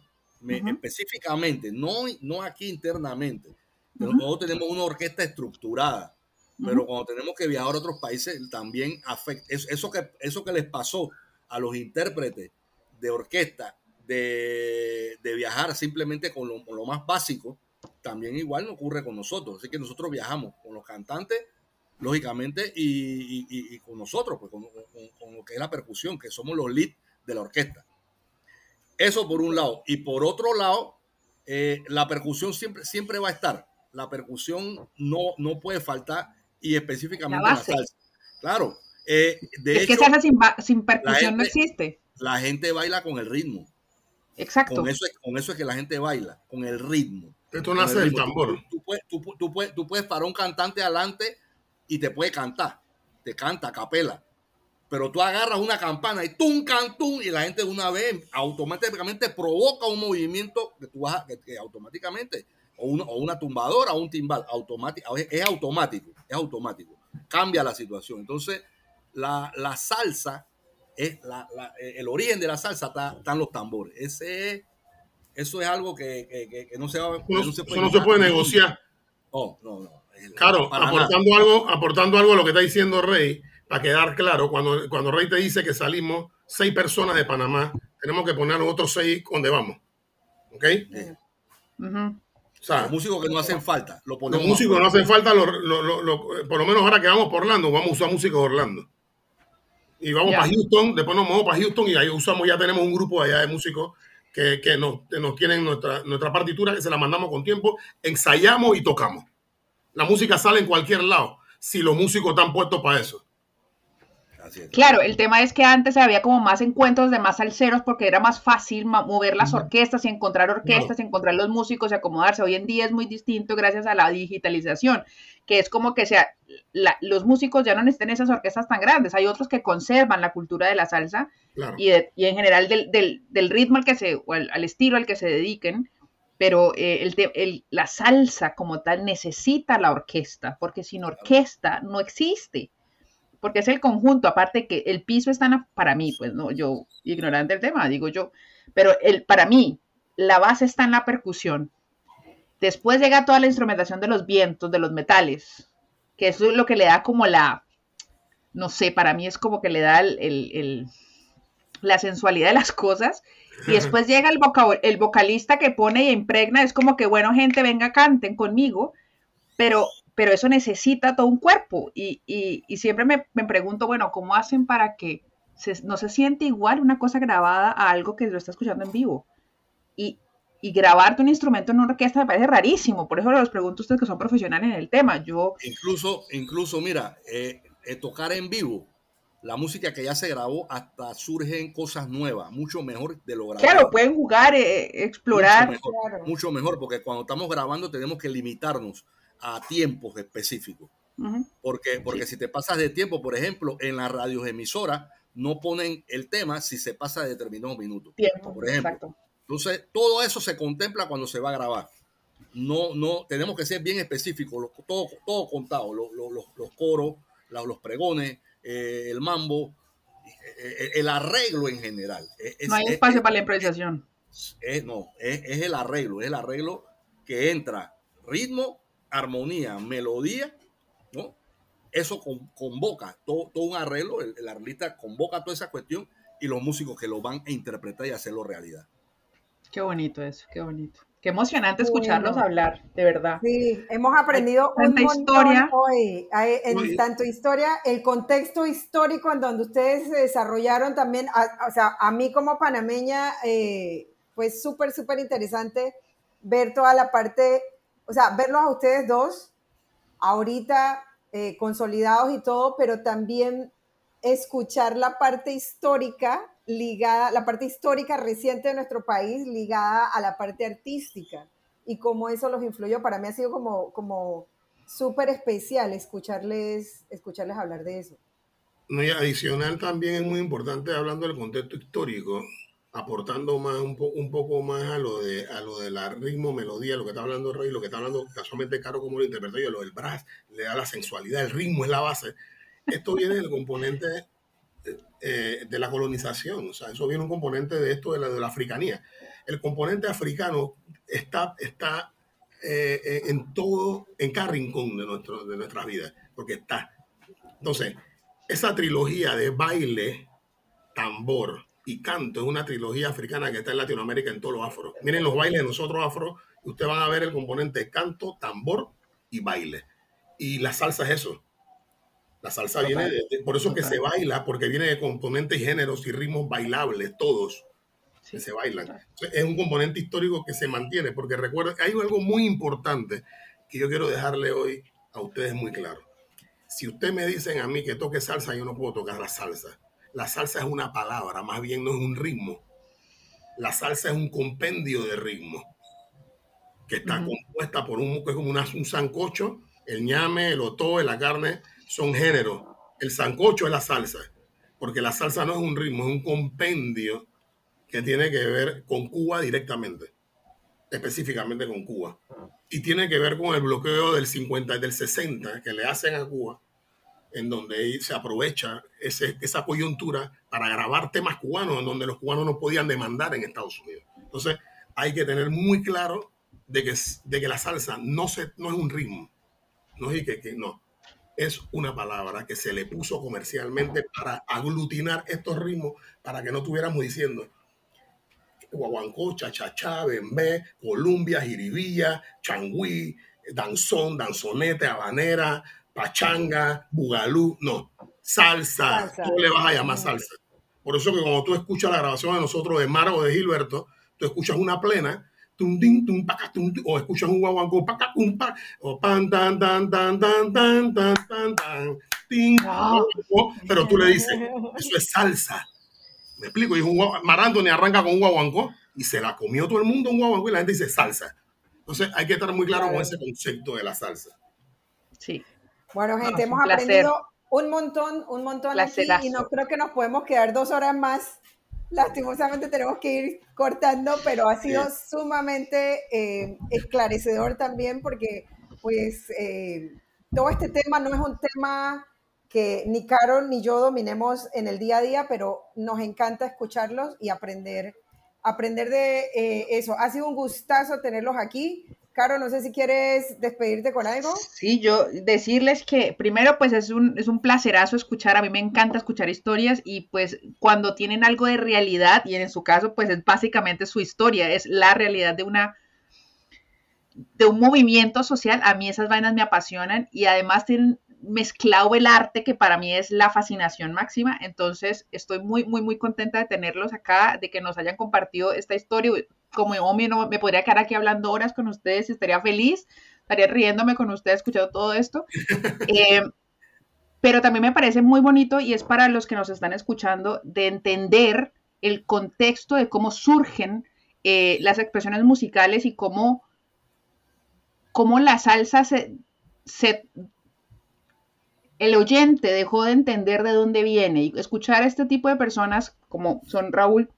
específicamente, no, no aquí internamente, pero nosotros tenemos una orquesta estructurada pero cuando tenemos que viajar a otros países también afecta. Eso que, eso que les pasó a los intérpretes de orquesta de, viajar simplemente con lo, más básico, también igual no ocurre con nosotros. Así que nosotros viajamos con los cantantes, lógicamente, y, con nosotros, pues con, lo que es la percusión, que somos los lead de la orquesta. Eso por un lado. Y por otro lado, eh, la percusión siempre, siempre va a estar. La percusión no, no puede faltar y específicamente la, salsa. Claro. Eh, de es que salsa sin, sin percusión no existe. La gente baila con el ritmo. Exacto. Con eso, es, con eso es que la gente baila, con el ritmo. Esto nace del tambor. Tú, puedes, tú, tú, puedes, tú puedes parar un cantante adelante y te puede cantar. Te canta a capela. Pero tú agarras una campana y tum, cantún, y la gente de una vez automáticamente provoca un movimiento que tú vas que automáticamente o una, o una tumbadora o un timbal, automático, es automático, es automático, cambia la situación. Entonces, la, salsa, es el origen de la salsa está, están los tambores. Ese, eso es algo que, no, se, va, no, se puede, no se puede negociar. Oh, no, no. Claro, aportando algo, aportando algo a lo que está diciendo Rey, para quedar claro, cuando, cuando Rey te dice que salimos seis personas de Panamá, tenemos que poner los otros seis donde vamos. ¿Ok? Los músicos que no hacen falta, lo Los músicos que no hacen falta, por lo menos ahora que vamos por Orlando, vamos a usar músicos de Orlando. Y vamos para Houston, después nos movemos para Houston y ahí usamos, ya tenemos un grupo allá de músicos que, que nos, nos, tienen nuestra, nuestra partitura, que se la mandamos con tiempo, ensayamos y tocamos. La música sale en cualquier lado, si los músicos están puestos para eso. Claro, el tema es que antes había como más encuentros de más salseros porque era más fácil mover las orquestas y encontrar orquestas, y encontrar los músicos y acomodarse. Hoy en día es muy distinto gracias a la digitalización, que es como que sea, los músicos ya no necesitan esas orquestas tan grandes. Hay otros que conservan la cultura de la salsa y, en general del, ritmo al que se, o al, estilo al que se dediquen. pero eh, la salsa como tal necesita la orquesta, porque sin orquesta no existe, porque es el conjunto, aparte que el piso está para mí, pues no, yo ignorante del tema, digo yo, pero el, para mí la base está en la percusión. Después llega toda la instrumentación de los vientos, de los metales, que eso es lo que le da como la, no sé, para mí es como que le da el, la sensualidad de las cosas. Y después llega el, el vocalista que pone y impregna, es como que, bueno, gente, venga, canten conmigo, pero, pero eso necesita todo un cuerpo. Y, siempre me, pregunto, bueno, ¿cómo hacen para que no se siente igual una cosa grabada a algo que lo está escuchando en vivo? Y, y grabarte un instrumento en una orquesta me parece rarísimo. Por eso les pregunto a ustedes que son profesionales en el tema. Yo... Incluso, incluso mira, eh, eh, tocar en vivo, la música que ya se grabó, hasta surgen cosas nuevas, mucho mejor de lo grabado. Claro, pueden jugar, eh, explorar. Mucho mejor, porque cuando estamos grabando tenemos que limitarnos a tiempos específicos. Porque, porque si te pasas de tiempo, por ejemplo, en la radioemisora no ponen el tema si se pasa de determinados minutos. Tiempo, por ejemplo. Exacto. Entonces, todo eso se contempla cuando se va a grabar. No, no, tenemos que ser bien específicos, todo, todo contado, los, coros, los, pregones, eh, el mambo, eh, eh, el arreglo en general. no hay espacio para la improvisación. no, es, el arreglo, es el arreglo que entra ritmo, armonía, melodía, ¿no? Eso convoca todo, todo, un arreglo, el, el artista convoca toda esa cuestión y los músicos que lo van a interpretar y hacerlo realidad. Qué bonito eso, qué bonito. Qué emocionante escucharlos hablar, de verdad. Sí, hemos aprendido un montón historia. hoy. en tanto historia, el contexto histórico en donde ustedes se desarrollaron también, o sea, a mí como panameña eh, fue súper, súper interesante ver toda la parte, o sea, verlos a ustedes dos ahorita eh, consolidados y todo, pero también escuchar la parte histórica ligada, la parte histórica reciente de nuestro país ligada a la parte artística y cómo eso los influyó. Para mí ha sido como, como súper especial escucharles, escucharles hablar de eso. No, y adicional también es muy importante hablando del contexto histórico, aportando más un, un poco más a lo de a lo de la ritmo, melodía, lo que está hablando Rey, lo que está hablando casualmente Caro como lo interpreto yo, lo del brass, le da la sensualidad, el ritmo es la base. Esto viene del componente eh, de la colonización. O sea, eso viene un componente de esto de la, de la africanía. El componente africano está, está eh, eh, en todo, en cada rincón de, nuestro, de nuestras vidas, porque está. Entonces, esa trilogía de baile, tambor y canto es una trilogía africana que está en Latinoamérica en todos los afro. Miren los bailes de nosotros afro, ustedes van a ver el componente canto, tambor y baile. Y la salsa es eso. La salsa viene de, por eso que se baila, porque viene de componentes, géneros y ritmos bailables, todos que se bailan. es un componente histórico que se mantiene, porque recuerden, hay algo muy importante que yo quiero dejarle hoy a ustedes muy claro. Si ustedes me dicen a mí que toque salsa, yo no puedo tocar la salsa. La salsa es una palabra, más bien no es un ritmo. La salsa es un compendio de ritmo que está compuesta por un, es como un sancocho, el ñame, el otoe, la carne, son géneros. El sancocho es la salsa, porque la salsa no es un ritmo, es un compendio que tiene que ver con Cuba directamente, específicamente con Cuba. Y tiene que ver con el bloqueo del 50 y del 60 que le hacen a Cuba, en donde se aprovecha ese, esa coyuntura para grabar temas cubanos, en donde los cubanos no podían demandar en Estados Unidos. Entonces, hay que tener muy claro de que, de que la salsa no, se, no es un ritmo, no es que, no, es una palabra que se le puso comercialmente para aglutinar estos ritmos, para que no estuviéramos diciendo guaguancó, chachachá, bembé, columbia, jiribilla, changüí, danzón, danzonete, habanera, pachanga, bugalú, no, salsa, tú le vas a llamar salsa. Por eso que cuando tú escuchas la grabación de nosotros de Mara o de Gilberto, tú escuchas una plena o escuchas un guaguancó, o pan, tan, tan, tan, tan, tan, tan, tan, tan, pero tú le dices, eso es salsa. Me explico, y un arranca con un guaguancó y se la comió todo el mundo un guaguancó y la gente dice salsa. Entonces hay que estar muy claro con ese concepto de la salsa. Sí. Bueno, gente, hemos aprendido un montón, un montón aquí y no creo que nos podemos quedar dos horas más lastimosamente tenemos que ir cortando, pero ha sido sumamente eh, esclarecedor también porque pues eh, todo este tema no es un tema que ni Carol ni yo dominemos en el día a día, pero nos encanta escucharlos y aprender, aprender de eh, eso. Ha sido un gustazo tenerlos aquí. Caro, no sé si quieres despedirte con algo. Sí, yo decirles que primero pues es un, es un placerazo escuchar, a mí me encanta escuchar historias y pues cuando tienen algo de realidad y en su caso pues es básicamente su historia, es la realidad de una de un movimiento social, a mí esas vainas me apasionan y además tienen mezclado el arte que para mí es la fascinación máxima, entonces estoy muy, muy, muy contenta de tenerlos acá, de que nos hayan compartido esta historia, como hombre no me podría quedar aquí hablando horas con ustedes y estaría feliz, estaría riéndome con ustedes escuchando todo esto. Eh, pero también me parece muy bonito y es para los que nos están escuchando de entender el contexto de cómo surgen eh, las expresiones musicales y cómo, cómo la salsa se, se el oyente dejó de entender de dónde viene y escuchar a este tipo de personas como son Raúl,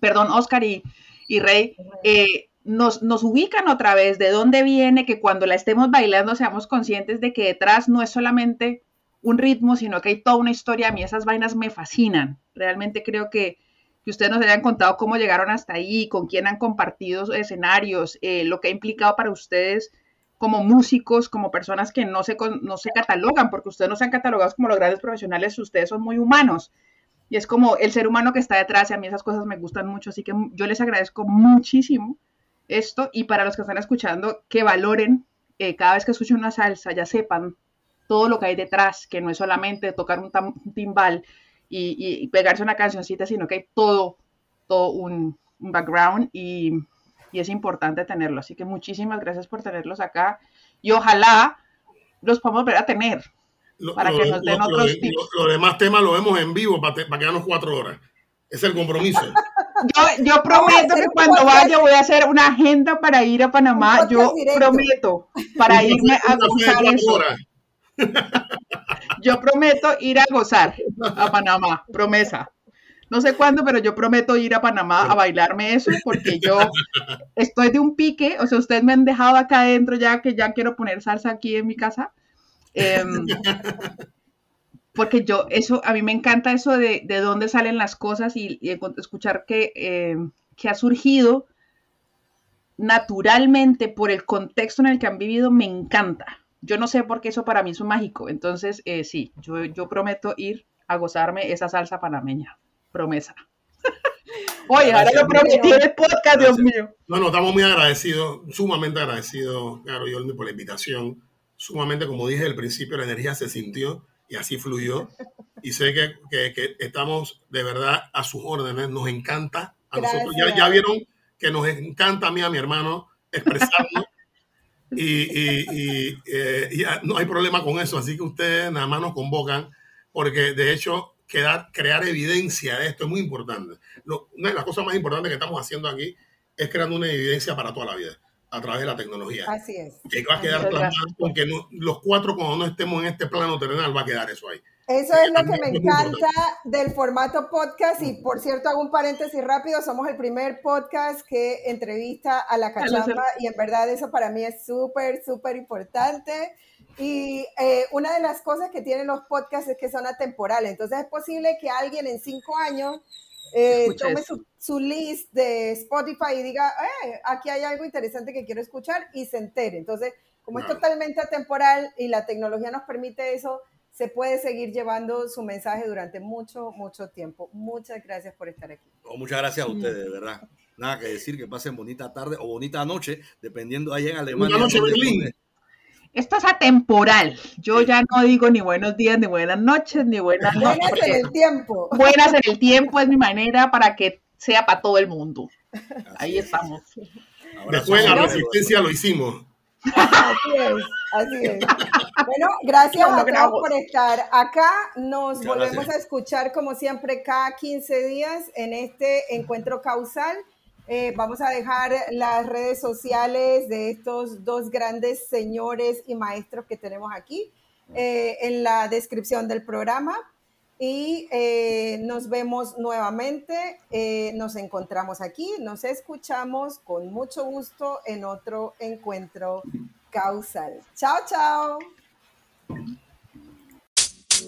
perdón, Oscar y, y Rey, eh, nos, nos, ubican otra vez de dónde viene, que cuando la estemos bailando seamos conscientes de que detrás no es solamente un ritmo, sino que hay toda una historia. A mí esas vainas me fascinan. Realmente creo que, que ustedes nos hayan contado cómo llegaron hasta ahí, con quién han compartido escenarios, eh, lo que ha implicado para ustedes como músicos, como personas que no se, no se catalogan, porque ustedes no se han catalogado como los grandes profesionales, ustedes son muy humanos. Y es como el ser humano que está detrás, y a mí esas cosas me gustan mucho, así que yo les agradezco muchísimo esto. Y para los que están escuchando, que valoren eh, cada vez que escuchen una salsa, ya sepan todo lo que hay detrás, que no es solamente tocar un, timbal y, pegarse una cancioncita, sino que hay todo, todo un, un background. Y y es importante tenerlo. Así que muchísimas gracias por tenerlos acá y ojalá los podamos ver a tener para que nos den otros tips. Los demás temas los vemos en vivo para, para quedarnos cuatro horas. Es el compromiso. Yo, prometo que cuando vaya voy a hacer una agenda para ir a Panamá. Yo prometo para irme a gozar eso. Yo prometo ir a gozar a Panamá, promesa no sé cuándo, pero yo prometo ir a Panamá a bailarme eso porque yo estoy de un pique, o sea, ustedes me han dejado acá adentro ya que ya quiero poner salsa aquí en mi casa. Em, porque yo, eso, a mí me encanta eso de, de dónde salen las cosas y, escuchar que, em, que, ha surgido naturalmente por el contexto en el que han vivido, me encanta. Yo no sé por qué eso para mí es un mágico. Entonces, eh, sí, yo, yo prometo ir a gozarme esa salsa panameña promesa. Oye, ahora lo prometí en el podcast, Dios mío. No, no, estamos muy agradecidos, sumamente agradecidos, claro, yo por la invitación. Sumamente, como dije al principio, la energía se sintió y así fluyó. Y sé que, que, estamos de verdad a sus órdenes, nos encanta. A nosotros ya, ya, vieron que nos encanta a mí, a mi hermano, expresarnos. y, y, y, eh, y no hay problema con eso, así que ustedes nada más nos convocan, porque de hecho crear evidencia de esto es muy importante. una de las cosas más importantes que estamos haciendo aquí es creando una evidencia para toda la vida a través de la tecnología. Así es. Que va a quedar plasmado, porque los cuatro cuando no estemos en este plano terrenal va a quedar eso ahí. Eso es lo que me encanta del formato podcast y por cierto hago un paréntesis rápido, somos el primer podcast que entrevista a la cachamba y en verdad eso para mí es súper, súper importante. Y eh, una de las cosas que tienen los podcasts es que son atemporales. Entonces es posible que alguien en cinco años eh, tome su, list de Spotify y diga, eh, aquí hay algo interesante que quiero escuchar y se entere. Entonces, como es totalmente atemporal y la tecnología nos permite eso, se puede seguir llevando su mensaje durante mucho, mucho tiempo. Muchas gracias por estar aquí. muchas gracias a ustedes, de verdad. Nada que decir, que pasen bonita tarde o bonita noche, dependiendo ahí en Alemania. Buenas noches, esto es atemporal. Yo ya no digo ni buenos días, ni buenas noches, ni buenas noches. Buenas en el tiempo. Buenas en el tiempo es mi manera para que sea para todo el mundo. Ahí estamos. Después de la resistencia lo hicimos. Así es, así es. Bueno, gracias a todos por estar acá. Nos volvemos a escuchar como siempre cada 15 días en este encuentro causal. Eh, vamos a dejar las redes sociales de estos dos grandes señores y maestros que tenemos aquí eh, en la descripción del programa. Y eh, nos vemos nuevamente, nos encontramos aquí, nos escuchamos con mucho gusto en otro encuentro causal. Chao, chao.